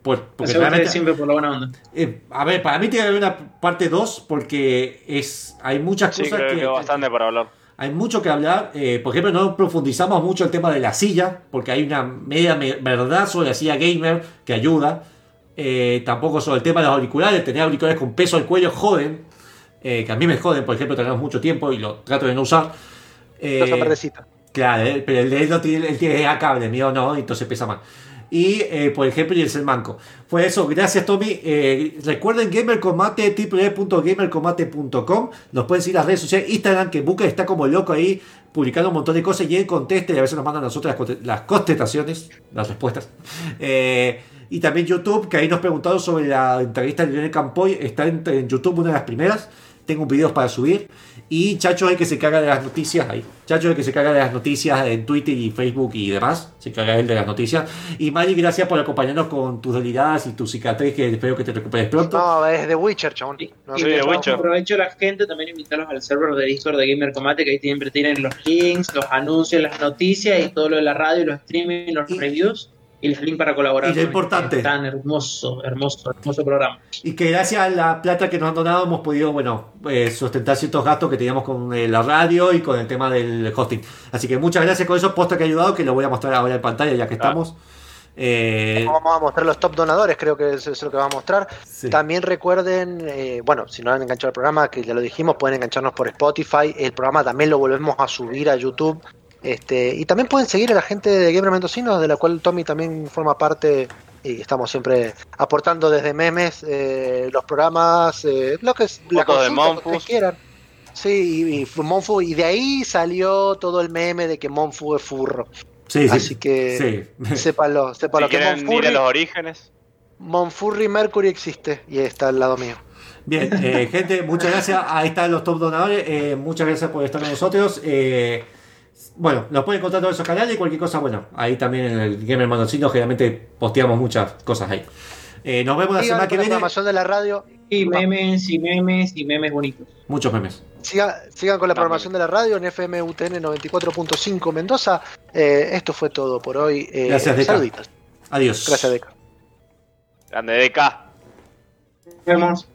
Por, porque realmente- siempre por la buena onda. eh, a ver, para mí tiene que haber una parte 2 porque es hay muchas Sí, cosas creo que que, bastante para hablar. hay mucho que hablar. Eh, por ejemplo, no profundizamos mucho el tema de la silla porque hay una media me- verdad sobre la silla gamer que ayuda. Eh, tampoco sobre el tema de los auriculares. Tener auriculares con peso al cuello joden. eh, que a mí me joden, por ejemplo, tenemos mucho tiempo y lo trato de no usar. Eh. Claro, eh, pero el de él no tiene, él tiene a cable, mío no, entonces pesa más. Y, eh, por ejemplo, y el ser manco. Fue eso, gracias Tommy. Eh, recuerden Gamercombate, www.gamercombate.com. Nos pueden seguir las redes sociales, Instagram, que Buca está como loco ahí, publicando un montón de cosas y él contesta y a veces nos mandan a nosotros las, las contestaciones, las respuestas. Eh, y también YouTube, que ahí nos preguntaron sobre la entrevista de Lionel Campoy. Está en, en YouTube una de las primeras. Tengo videos para subir. Y Chacho es el que se carga de las noticias ahí. Chacho es el que se carga de las noticias en Twitter y Facebook y demás. Se carga él de las noticias. Y Mari, gracias por acompañarnos con tus deliradas y tu cicatriz, que espero que te recuperes pronto. No, es de Witcher, chabón. No, Y de aprovecho a la gente también invitarlos al server de Discord de Gamer Combate, que ahí siempre tienen los links, los anuncios, las noticias y todo lo de la radio, los streaming, los reviews y los links para colaborar. y lo importante. este tan hermoso, hermoso, hermoso programa. Y que gracias a la plata que nos han donado hemos podido, bueno, eh, sustentar ciertos gastos que teníamos con eh, la radio y con el tema del hosting. Así que muchas gracias con eso, posta que ha ayudado, que lo voy a mostrar ahora en pantalla ya que estamos. Eh, Vamos a mostrar los top donadores, creo que eso es lo que vamos a mostrar. Sí. También recuerden, eh, bueno, si no han enganchado el programa, que ya lo dijimos, pueden engancharnos por Spotify. El programa también lo volvemos a subir a YouTube. Este, y también pueden seguir a la gente de Gamer Mendocino, de la cual Tommy también forma parte. Y estamos siempre aportando desde memes, eh, los programas, eh, lo que es la que quieran. Sí, y, y fu- Monfu, y de ahí salió todo el meme de que Monfu es furro. sí, sí. Así que Sí. sépanlo, sépanlo Si que quieren ir a Monfurri, los orígenes, Monfurri Mercury existe y está al lado mío. Bien, eh, gente, muchas gracias. Ahí están los top donadores. eh, muchas gracias por estar con nosotros. eh, bueno, nos pueden encontrar en todos esos canales y cualquier cosa, bueno, ahí también en el Gamer Manocino generalmente posteamos muchas cosas ahí. Eh, nos vemos la semana que con la viene. programación de la radio. Y memes, y memes, y memes bonitos. Muchos memes. Siga- sigan con la programación de la radio en FM UTN 94.5 Mendoza. Eh, esto fue todo por hoy. Eh, Gracias, Deca. Saluditos. Adiós. Gracias, Deca. grande DK. Nos vemos.